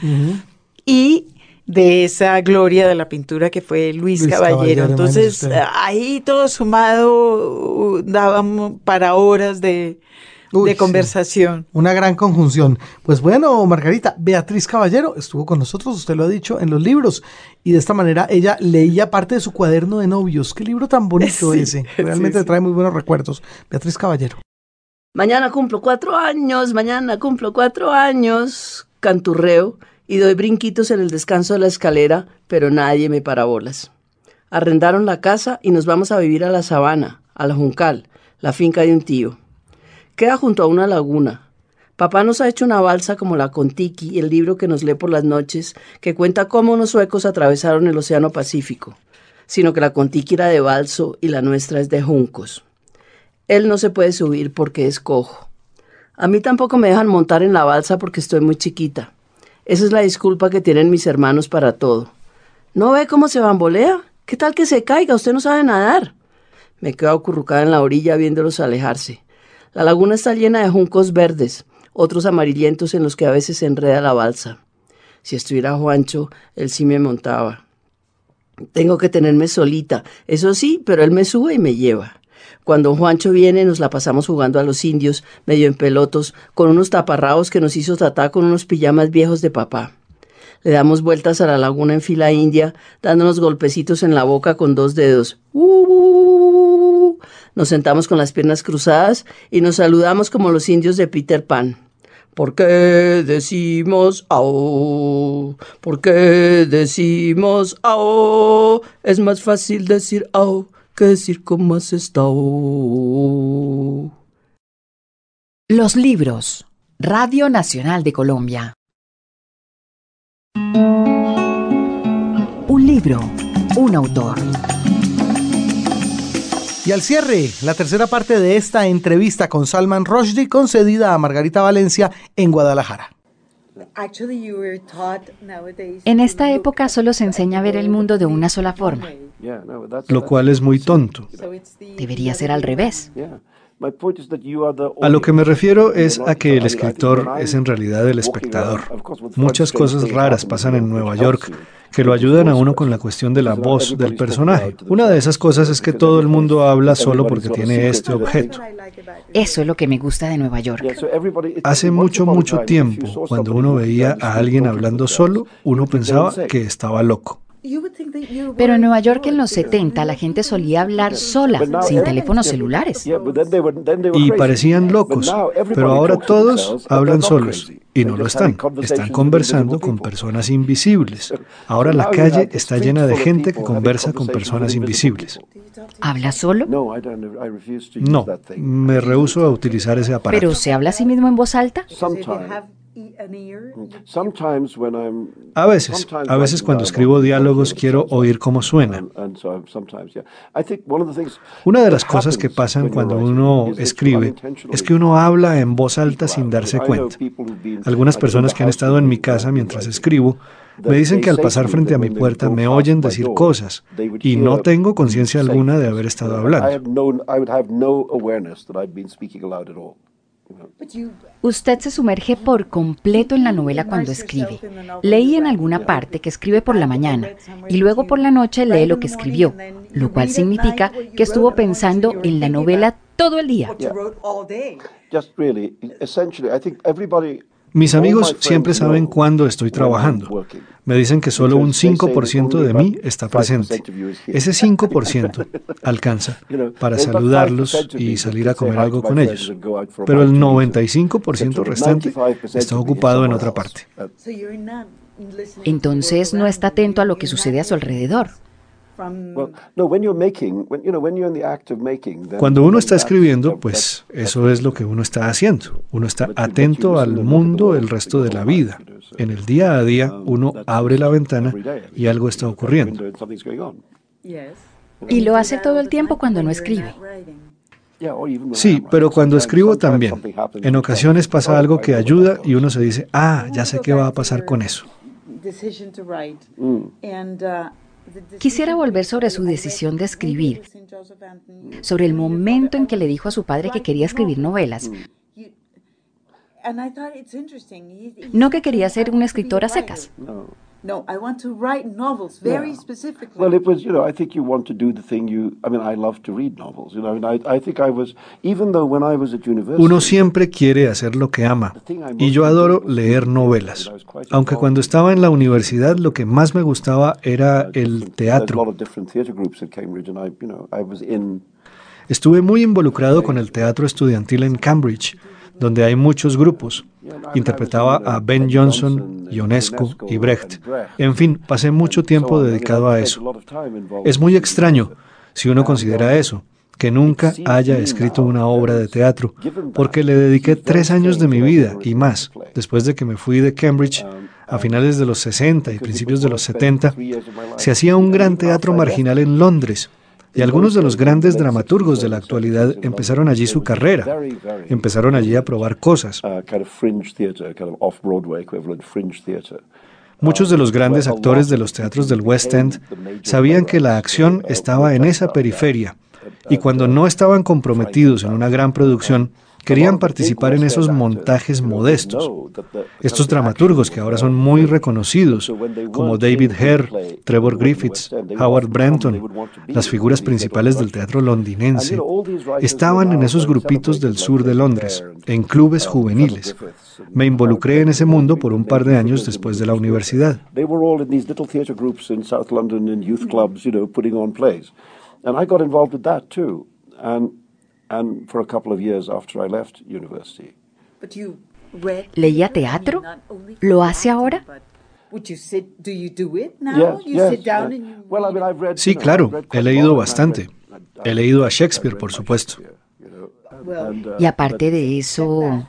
y de esa gloria de la pintura que fue Luis, Caballero. Entonces, ahí todo sumado dábamos para horas de, de conversación. Una gran conjunción. Pues bueno, Margarita, Beatriz Caballero estuvo con nosotros, usted lo ha dicho, en los libros. Y de esta manera ella leía parte de su cuaderno de novios. Qué libro tan bonito ese. Realmente trae muy buenos recuerdos. Beatriz Caballero. Mañana cumplo cuatro años, mañana cumplo cuatro años. Canturreo y doy brinquitos en el descanso de la escalera, pero nadie me parabolas. Arrendaron la casa y nos vamos a vivir a la sabana, a la Juncal, la finca de un tío. Queda junto a una laguna. Papá nos ha hecho una balsa como la Contiki, el libro que nos lee por las noches, que cuenta cómo unos suecos atravesaron el Océano Pacífico, sino que la Contiki era de balso y la nuestra es de juncos. Él no se puede subir porque es cojo. A mí tampoco me dejan montar en la balsa porque estoy muy chiquita. Esa es la disculpa que tienen mis hermanos para todo. ¿No ve cómo se bambolea? ¿Qué tal que se caiga? Usted no sabe nadar. Me quedo acurrucada en la orilla viéndolos alejarse. La laguna está llena de juncos verdes, otros amarillentos en los que a veces se enreda la balsa. Si estuviera Juancho, él sí me montaba. Tengo que tenerme solita, eso sí, pero él me sube y me lleva. Cuando Juancho viene nos la pasamos jugando a los indios, medio en pelotos, con unos taparrabos que nos hizo tratar con unos pijamas viejos de papá. Le damos vueltas a la laguna en fila india, dándonos golpecitos en la boca con dos dedos. ¡Uh! Nos sentamos con las piernas cruzadas y nos saludamos como los indios de Peter Pan. ¿Por qué decimos ao? ¿Por qué decimos ao? Es más fácil decir ao que decir cómo has estado. Los libros. Radio Nacional de Colombia. Un libro, un autor. Y al cierre, la tercera parte de esta entrevista con Salman Rushdie concedida a Margarita Valencia en Guadalajara. En esta época solo se enseña a ver el mundo de una sola forma. Lo cual es muy tonto. Debería ser al revés. A lo que me refiero es a que el escritor es en realidad el espectador. Muchas cosas raras pasan en Nueva York que lo ayudan a uno con la cuestión de la voz del personaje. Una de esas cosas es que todo el mundo habla solo porque tiene este objeto. Eso es lo que me gusta de Nueva York. Hace mucho, mucho tiempo, cuando uno veía a alguien hablando solo, uno pensaba que estaba loco. Pero en Nueva York en los 70 la gente solía hablar sola, sin teléfonos celulares. Y parecían locos, pero ahora todos hablan solos y no lo están. Están conversando con personas invisibles. Ahora la calle está llena de gente que conversa con personas invisibles. ¿Habla solo? No, me rehuso a utilizar ese aparato. ¿Pero se habla a sí mismo en voz alta? A veces, a veces cuando escribo diálogos quiero oír cómo suenan. Una de las cosas que pasan cuando uno escribe es que uno habla en voz alta sin darse cuenta. Algunas personas que han estado en mi casa mientras escribo me dicen que al pasar frente a mi puerta me oyen decir cosas y no tengo conciencia alguna de haber estado hablando. Usted se sumerge por completo en la novela cuando escribe. Leí en alguna parte que escribe por la mañana y luego por la noche lee lo que escribió, lo cual significa que estuvo pensando en la novela todo el día. Mis amigos siempre saben cuándo estoy trabajando. Me dicen que solo un 5% de mí está presente. Ese 5% alcanza para saludarlos y salir a comer algo con ellos. Pero el 95% restante está ocupado en otra parte. Entonces no está atento a lo que sucede a su alrededor. Cuando uno está escribiendo, pues eso es lo que uno está haciendo. Uno está atento al mundo el resto de la vida. En el día a día uno abre la ventana y algo está ocurriendo. Y lo hace todo el tiempo cuando no escribe. Sí, pero cuando escribo también. En ocasiones pasa algo que ayuda y uno se dice, ah, ya sé qué va a pasar con eso. Quisiera volver sobre su decisión de escribir, sobre el momento en que le dijo a su padre que quería escribir novelas. No que quería ser una escritora secas. No, I want to write novels very specifically. Well, it was, you know, I think you want to do the thing you. I mean, I love to read novels. You know, I, mean, I, I think I was, even though when I was at university. Uno siempre quiere hacer lo que ama, y yo adoro leer novelas. Aunque cuando estaba en la universidad lo que más me gustaba era el teatro. Estuve muy involucrado con el teatro estudiantil en Cambridge, donde hay muchos grupos. Interpretaba a Ben Jonson, Ionesco y Brecht. En fin, pasé mucho tiempo dedicado a eso. Es muy extraño, si uno considera eso, que nunca haya escrito una obra de teatro, porque le dediqué tres años de mi vida y más, después de que me fui de Cambridge a finales de los 60 y principios de los 70, se hacía un gran teatro marginal en Londres, y algunos de los grandes dramaturgos de la actualidad empezaron allí su carrera, empezaron allí a probar cosas. Muchos de los grandes actores de los teatros del West End sabían que la acción estaba en esa periferia. y cuando no estaban comprometidos en una gran producción, querían participar en esos montajes modestos. Estos dramaturgos que ahora son muy reconocidos, como David Hare, Trevor Griffiths, Howard Brenton, las figuras principales del teatro londinense, estaban en esos grupitos del sur de Londres, en clubes juveniles. Me involucré en ese mundo por un par de años después de la universidad. And I got involved with that too. And ¿Leía teatro? ¿Lo hace ahora? Sí, claro, he leído bastante. He leído a Shakespeare, por supuesto. Y aparte de eso,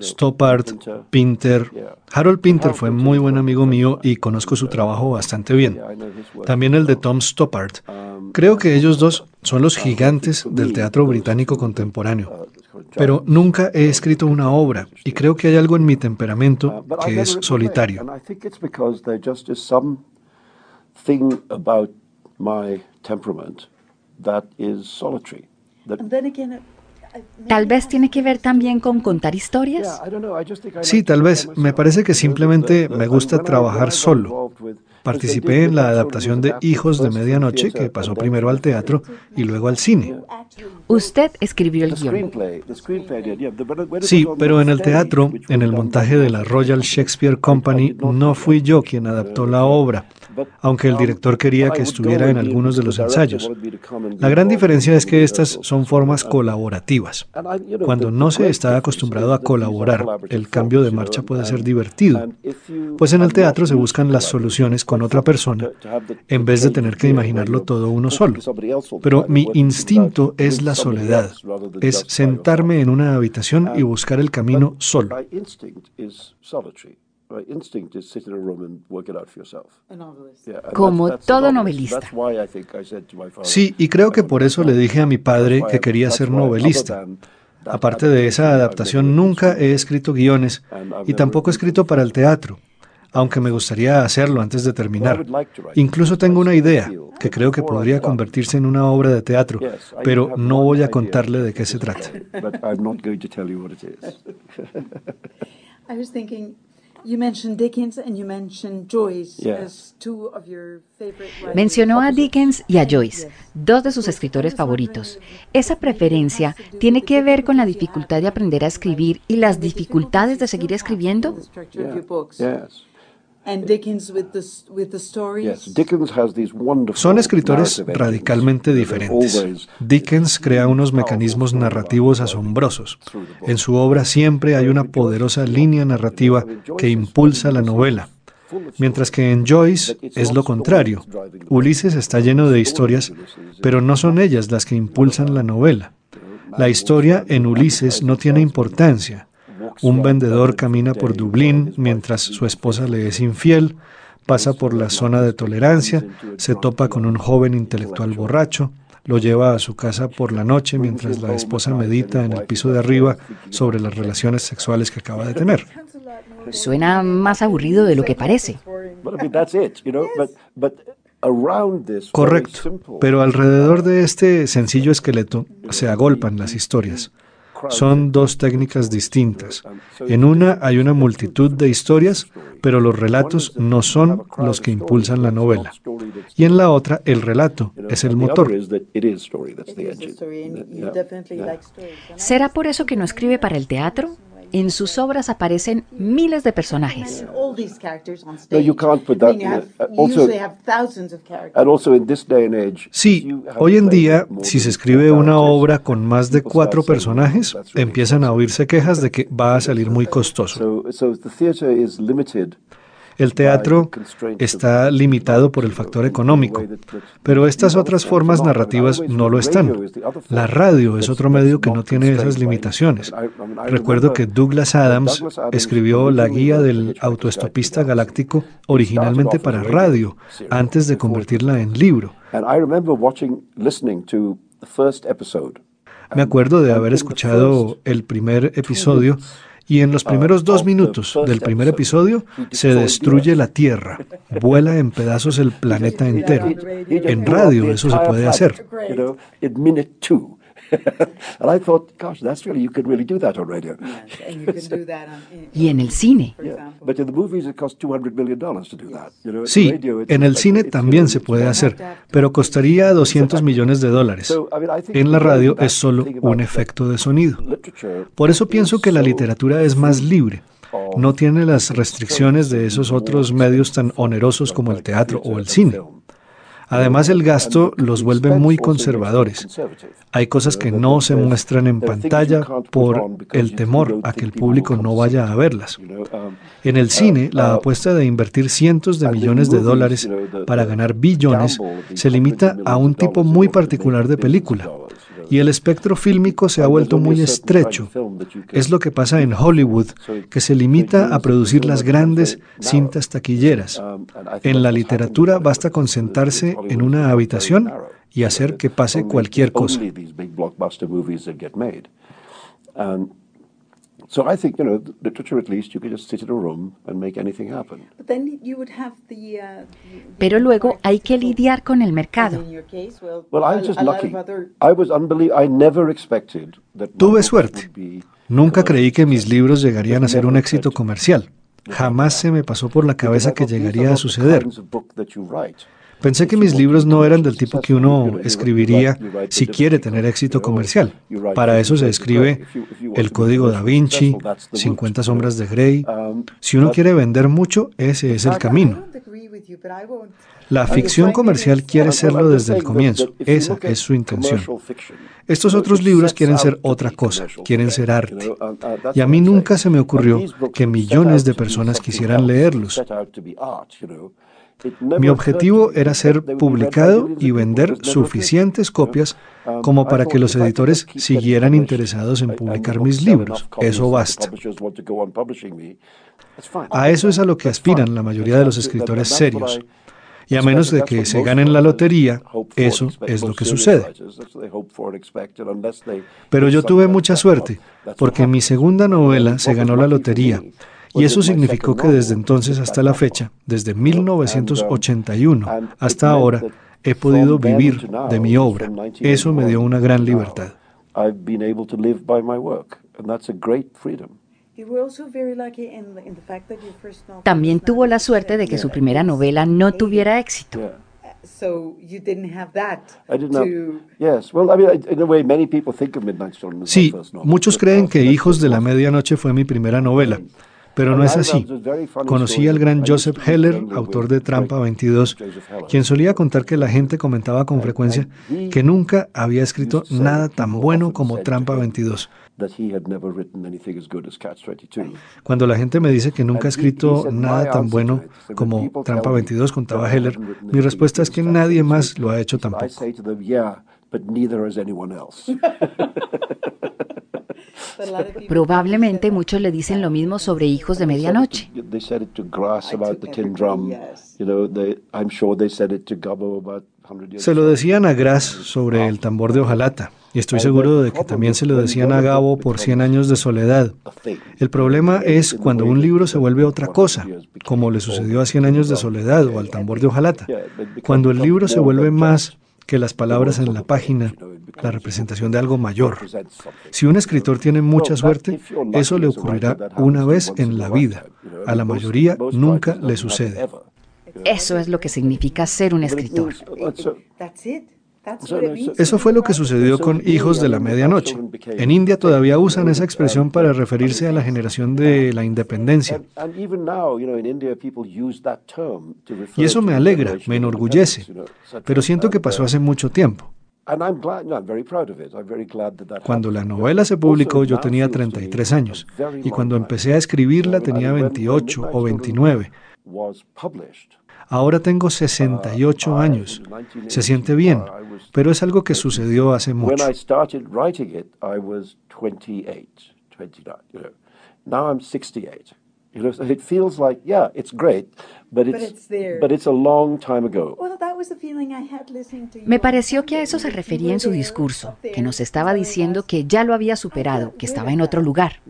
Stoppard, Pinter. Harold Pinter fue muy buen amigo mío y conozco su trabajo bastante bien. También el de Tom Stoppard. Creo que ellos dos son los gigantes del teatro británico contemporáneo. Pero nunca he escrito una obra y creo que hay algo en mi temperamento que es solitario. Tal vez tiene que ver también con contar historias. Sí, tal vez. Me parece que simplemente me gusta trabajar solo. Participé en la adaptación de Hijos de Medianoche, que pasó primero al teatro y luego al cine. Usted escribió el guion. Sí, pero en el teatro, en el montaje de la Royal Shakespeare Company, no fui yo quien adaptó la obra aunque el director quería que estuviera en algunos de los ensayos. La gran diferencia es que estas son formas colaborativas. Cuando no se está acostumbrado a colaborar, el cambio de marcha puede ser divertido, pues en el teatro se buscan las soluciones con otra persona en vez de tener que imaginarlo todo uno solo. Pero mi instinto es la soledad, es sentarme en una habitación y buscar el camino solo. Como todo novelista. Sí, y creo que por eso le dije a mi padre que quería ser novelista. Aparte de esa adaptación, nunca he escrito guiones y tampoco he escrito para el teatro, aunque me gustaría hacerlo antes de terminar. Incluso tengo una idea que creo que podría convertirse en una obra de teatro, pero no voy a contarle de qué se trata. Mencionó a Dickens y a Joyce, dos de sus escritores favoritos. ¿Esa preferencia tiene que ver con la dificultad de aprender a escribir y las dificultades de seguir escribiendo? Son escritores radicalmente diferentes. Dickens crea unos mecanismos narrativos asombrosos. En su obra siempre hay una poderosa línea narrativa que impulsa la novela. Mientras que en Joyce es lo contrario. Ulises está lleno de historias, pero no son ellas las que impulsan la novela. La historia en Ulises no tiene importancia. Un vendedor camina por Dublín mientras su esposa le es infiel, pasa por la zona de tolerancia, se topa con un joven intelectual borracho, lo lleva a su casa por la noche mientras la esposa medita en el piso de arriba sobre las relaciones sexuales que acaba de tener. Suena más aburrido de lo que parece. Correcto, pero alrededor de este sencillo esqueleto se agolpan las historias. Son dos técnicas distintas. En una hay una multitud de historias, pero los relatos no son los que impulsan la novela. Y en la otra, el relato es el motor. ¿Será por eso que no escribe para el teatro? En sus obras aparecen miles de personajes. Sí, hoy en día, si se escribe una obra con más de cuatro personajes, empiezan a oírse quejas de que va a salir muy costoso. El teatro está limitado por el factor económico, pero estas otras formas narrativas no lo están. La radio es otro medio que no tiene esas limitaciones. Recuerdo que Douglas Adams escribió la guía del autoestopista galáctico originalmente para radio, antes de convertirla en libro. Me acuerdo de haber escuchado el primer episodio y en los primeros dos minutos del primer episodio se destruye la Tierra, vuela en pedazos el planeta entero. En radio eso se puede hacer. Y en el cine. Sí, en el cine también se puede hacer, pero costaría 200 millones de dólares. En la radio es solo un efecto de sonido. Por eso pienso que la literatura es más libre no tiene las restricciones de esos otros medios tan onerosos como el teatro o el cine. Además, el gasto los vuelve muy conservadores. Hay cosas que no se muestran en pantalla por el temor a que el público no vaya a verlas. En el cine, la apuesta de invertir cientos de millones de dólares para ganar billones se limita a un tipo muy particular de película y el espectro fílmico se ha vuelto muy estrecho. Es lo que pasa en Hollywood, que se limita a producir las grandes cintas taquilleras. En la literatura basta con sentarse en una habitación y hacer que pase cualquier cosa. So I think, you know, literature at least, you could just sit in a room and make anything happen. But then you would have the, uh, Pero luego hay que lidiar con el mercado. Well, I was just lucky. I was unbelievable. I never expected that Tuve suerte. Nunca creí que mis libros llegarían a ser un éxito comercial. Jamás se me pasó por la cabeza que llegaría a suceder. Pensé que mis libros no eran del tipo que uno escribiría si quiere tener éxito comercial. Para eso se escribe El Código da Vinci, 50 Sombras de Grey. Si uno quiere vender mucho, ese es el camino. La ficción comercial quiere serlo desde el comienzo. Esa es su intención. Estos otros libros quieren ser otra cosa, quieren ser arte. Y a mí nunca se me ocurrió que millones de personas quisieran leerlos. Mi objetivo era ser publicado y vender suficientes copias como para que los editores siguieran interesados en publicar mis libros. Eso basta. A eso es a lo que aspiran la mayoría de los escritores serios. Y a menos de que se ganen la lotería, eso es lo que sucede. Pero yo tuve mucha suerte, porque mi segunda novela se ganó la lotería y eso significó que desde entonces hasta la fecha, desde 1981 hasta ahora, he podido vivir de mi obra. Eso me dio una gran libertad. También tuvo la suerte de que su primera novela no tuviera éxito. Sí, muchos creen que Hijos de la Medianoche fue mi primera novela. Pero no es así. Conocí al gran Joseph Heller, autor de Trampa 22, quien solía contar que la gente comentaba con frecuencia que nunca había escrito nada tan bueno como Trampa 22. Cuando la gente me dice que nunca ha escrito nada tan bueno como Trampa 22, contaba Heller, mi respuesta es que nadie más lo ha hecho tampoco. Probablemente muchos le dicen lo mismo sobre Hijos de Medianoche. Se lo decían a Grass sobre el tambor de hojalata. Y estoy seguro de que también se lo decían a Gabo por Cien años de soledad. El problema es cuando un libro se vuelve otra cosa, como le sucedió a Cien años de soledad o al tambor de hojalata. Cuando el libro se vuelve más que las palabras en la página, la representación de algo mayor. Si un escritor tiene mucha suerte, eso le ocurrirá una vez en la vida. A la mayoría nunca le sucede. Eso es lo que significa ser un escritor. Eso fue lo que sucedió con Hijos de la Medianoche. En India todavía usan esa expresión para referirse a la generación de la independencia. Y eso me alegra, me enorgullece, pero siento que pasó hace mucho tiempo. Cuando la novela se publicó yo tenía 33 años. y cuando empecé a escribirla tenía 28 o 29. Ahora tengo 68 años. Se siente bien, pero es algo que sucedió hace mucho. Now I'm 68. It feels like, yeah, it's great, but it's, but it's a long time ago. Me pareció que a eso se refería en su discurso, que nos estaba diciendo que ya lo había superado, que estaba en otro lugar.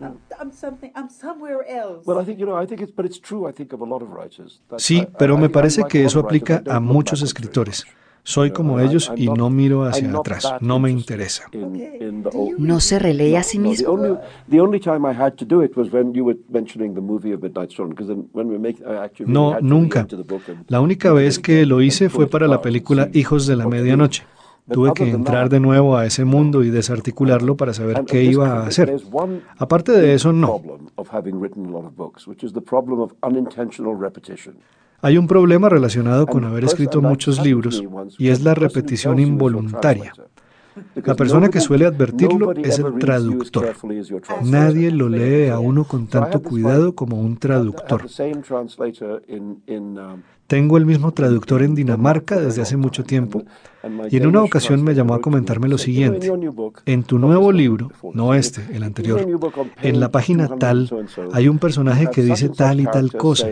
Sí, pero me parece que eso aplica a muchos escritores. Soy como ellos y no miro hacia atrás, no me interesa. ¿No se relee a sí mismo? No, nunca. La única vez que lo hice fue para la película Hijos de la Medianoche. Tuve que entrar de nuevo a ese mundo y desarticularlo para saber qué iba a hacer. Aparte de eso, no. Hay un problema relacionado con haber escrito muchos libros y es la repetición involuntaria. La persona que suele advertirlo es el traductor. Nadie lo lee a uno con tanto cuidado como un traductor. Tengo el mismo traductor en Dinamarca desde hace mucho tiempo y en una ocasión me llamó a comentarme lo siguiente. En tu nuevo libro, no este, el anterior, en la página tal hay un personaje que dice tal y tal cosa.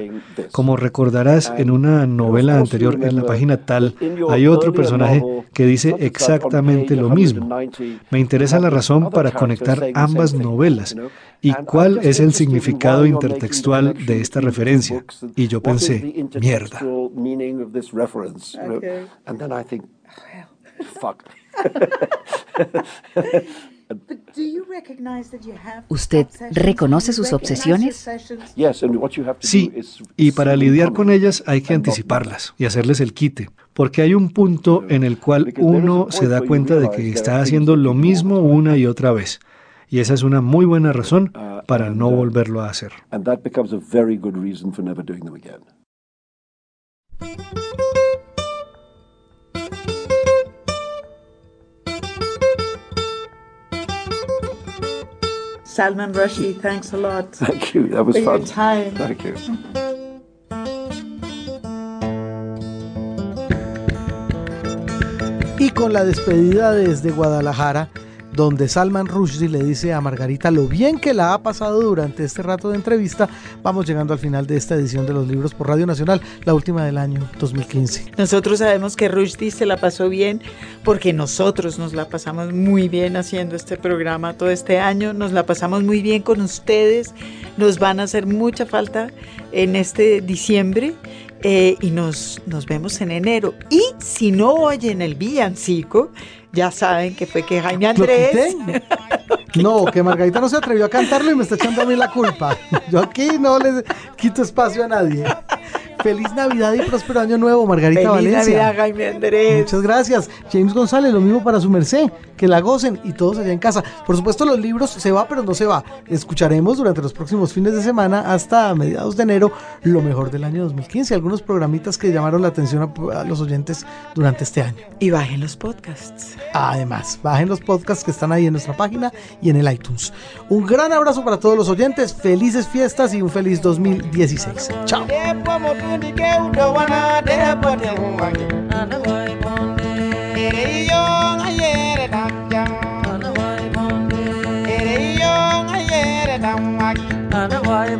Como recordarás, en una novela anterior, en la página tal, hay otro personaje que dice exactamente lo mismo. Me interesa la razón para conectar ambas novelas y cuál es el significado intertextual de esta referencia. Y yo pensé, mierda. ¿Usted reconoce sus obsesiones? Sí, y para lidiar con ellas hay que anticiparlas y hacerles el quite, porque hay un punto en el cual uno se da cuenta de que está haciendo lo mismo una y otra vez. Y esa es una muy buena razón uh, para no uh, volverlo a hacer. Salman Rushdie, thanks a lot. Thank you. That was fun. time. Thank you. Y con la despedida desde Guadalajara, donde Salman Rushdie le dice a Margarita lo bien que la ha pasado durante este rato de entrevista, vamos llegando al final de esta edición de los libros por Radio Nacional, la última del año 2015. Nosotros sabemos que Rushdie se la pasó bien porque nosotros nos la pasamos muy bien haciendo este programa todo este año, nos la pasamos muy bien con ustedes, nos van a hacer mucha falta en este diciembre. Eh, y nos, nos vemos en enero. Y si no oyen el villancico, ya saben que fue que Jaime Andrés. No, que Margarita no se atrevió a cantarlo y me está echando a mí la culpa. Yo aquí no le quito espacio a nadie. Feliz Navidad y próspero año nuevo, Margarita Feliz Valencia. Navidad, Jaime Andrés. Muchas gracias. James González, lo mismo para su merced. Que la gocen y todos allá en casa. Por supuesto, los libros se va, pero no se va. Escucharemos durante los próximos fines de semana hasta mediados de enero lo mejor del año 2015. Algunos programitas que llamaron la atención a, los oyentes durante este año. Y bajen los podcasts. Además, bajen los podcasts que están ahí en nuestra página y en el iTunes. Un gran abrazo para todos los oyentes. Felices fiestas y un feliz 2016. Chao. di bonde, wana de pete wangi ana wai monde ere yo ngayere danja ana wai monde ere yo ngayere damagi ana wai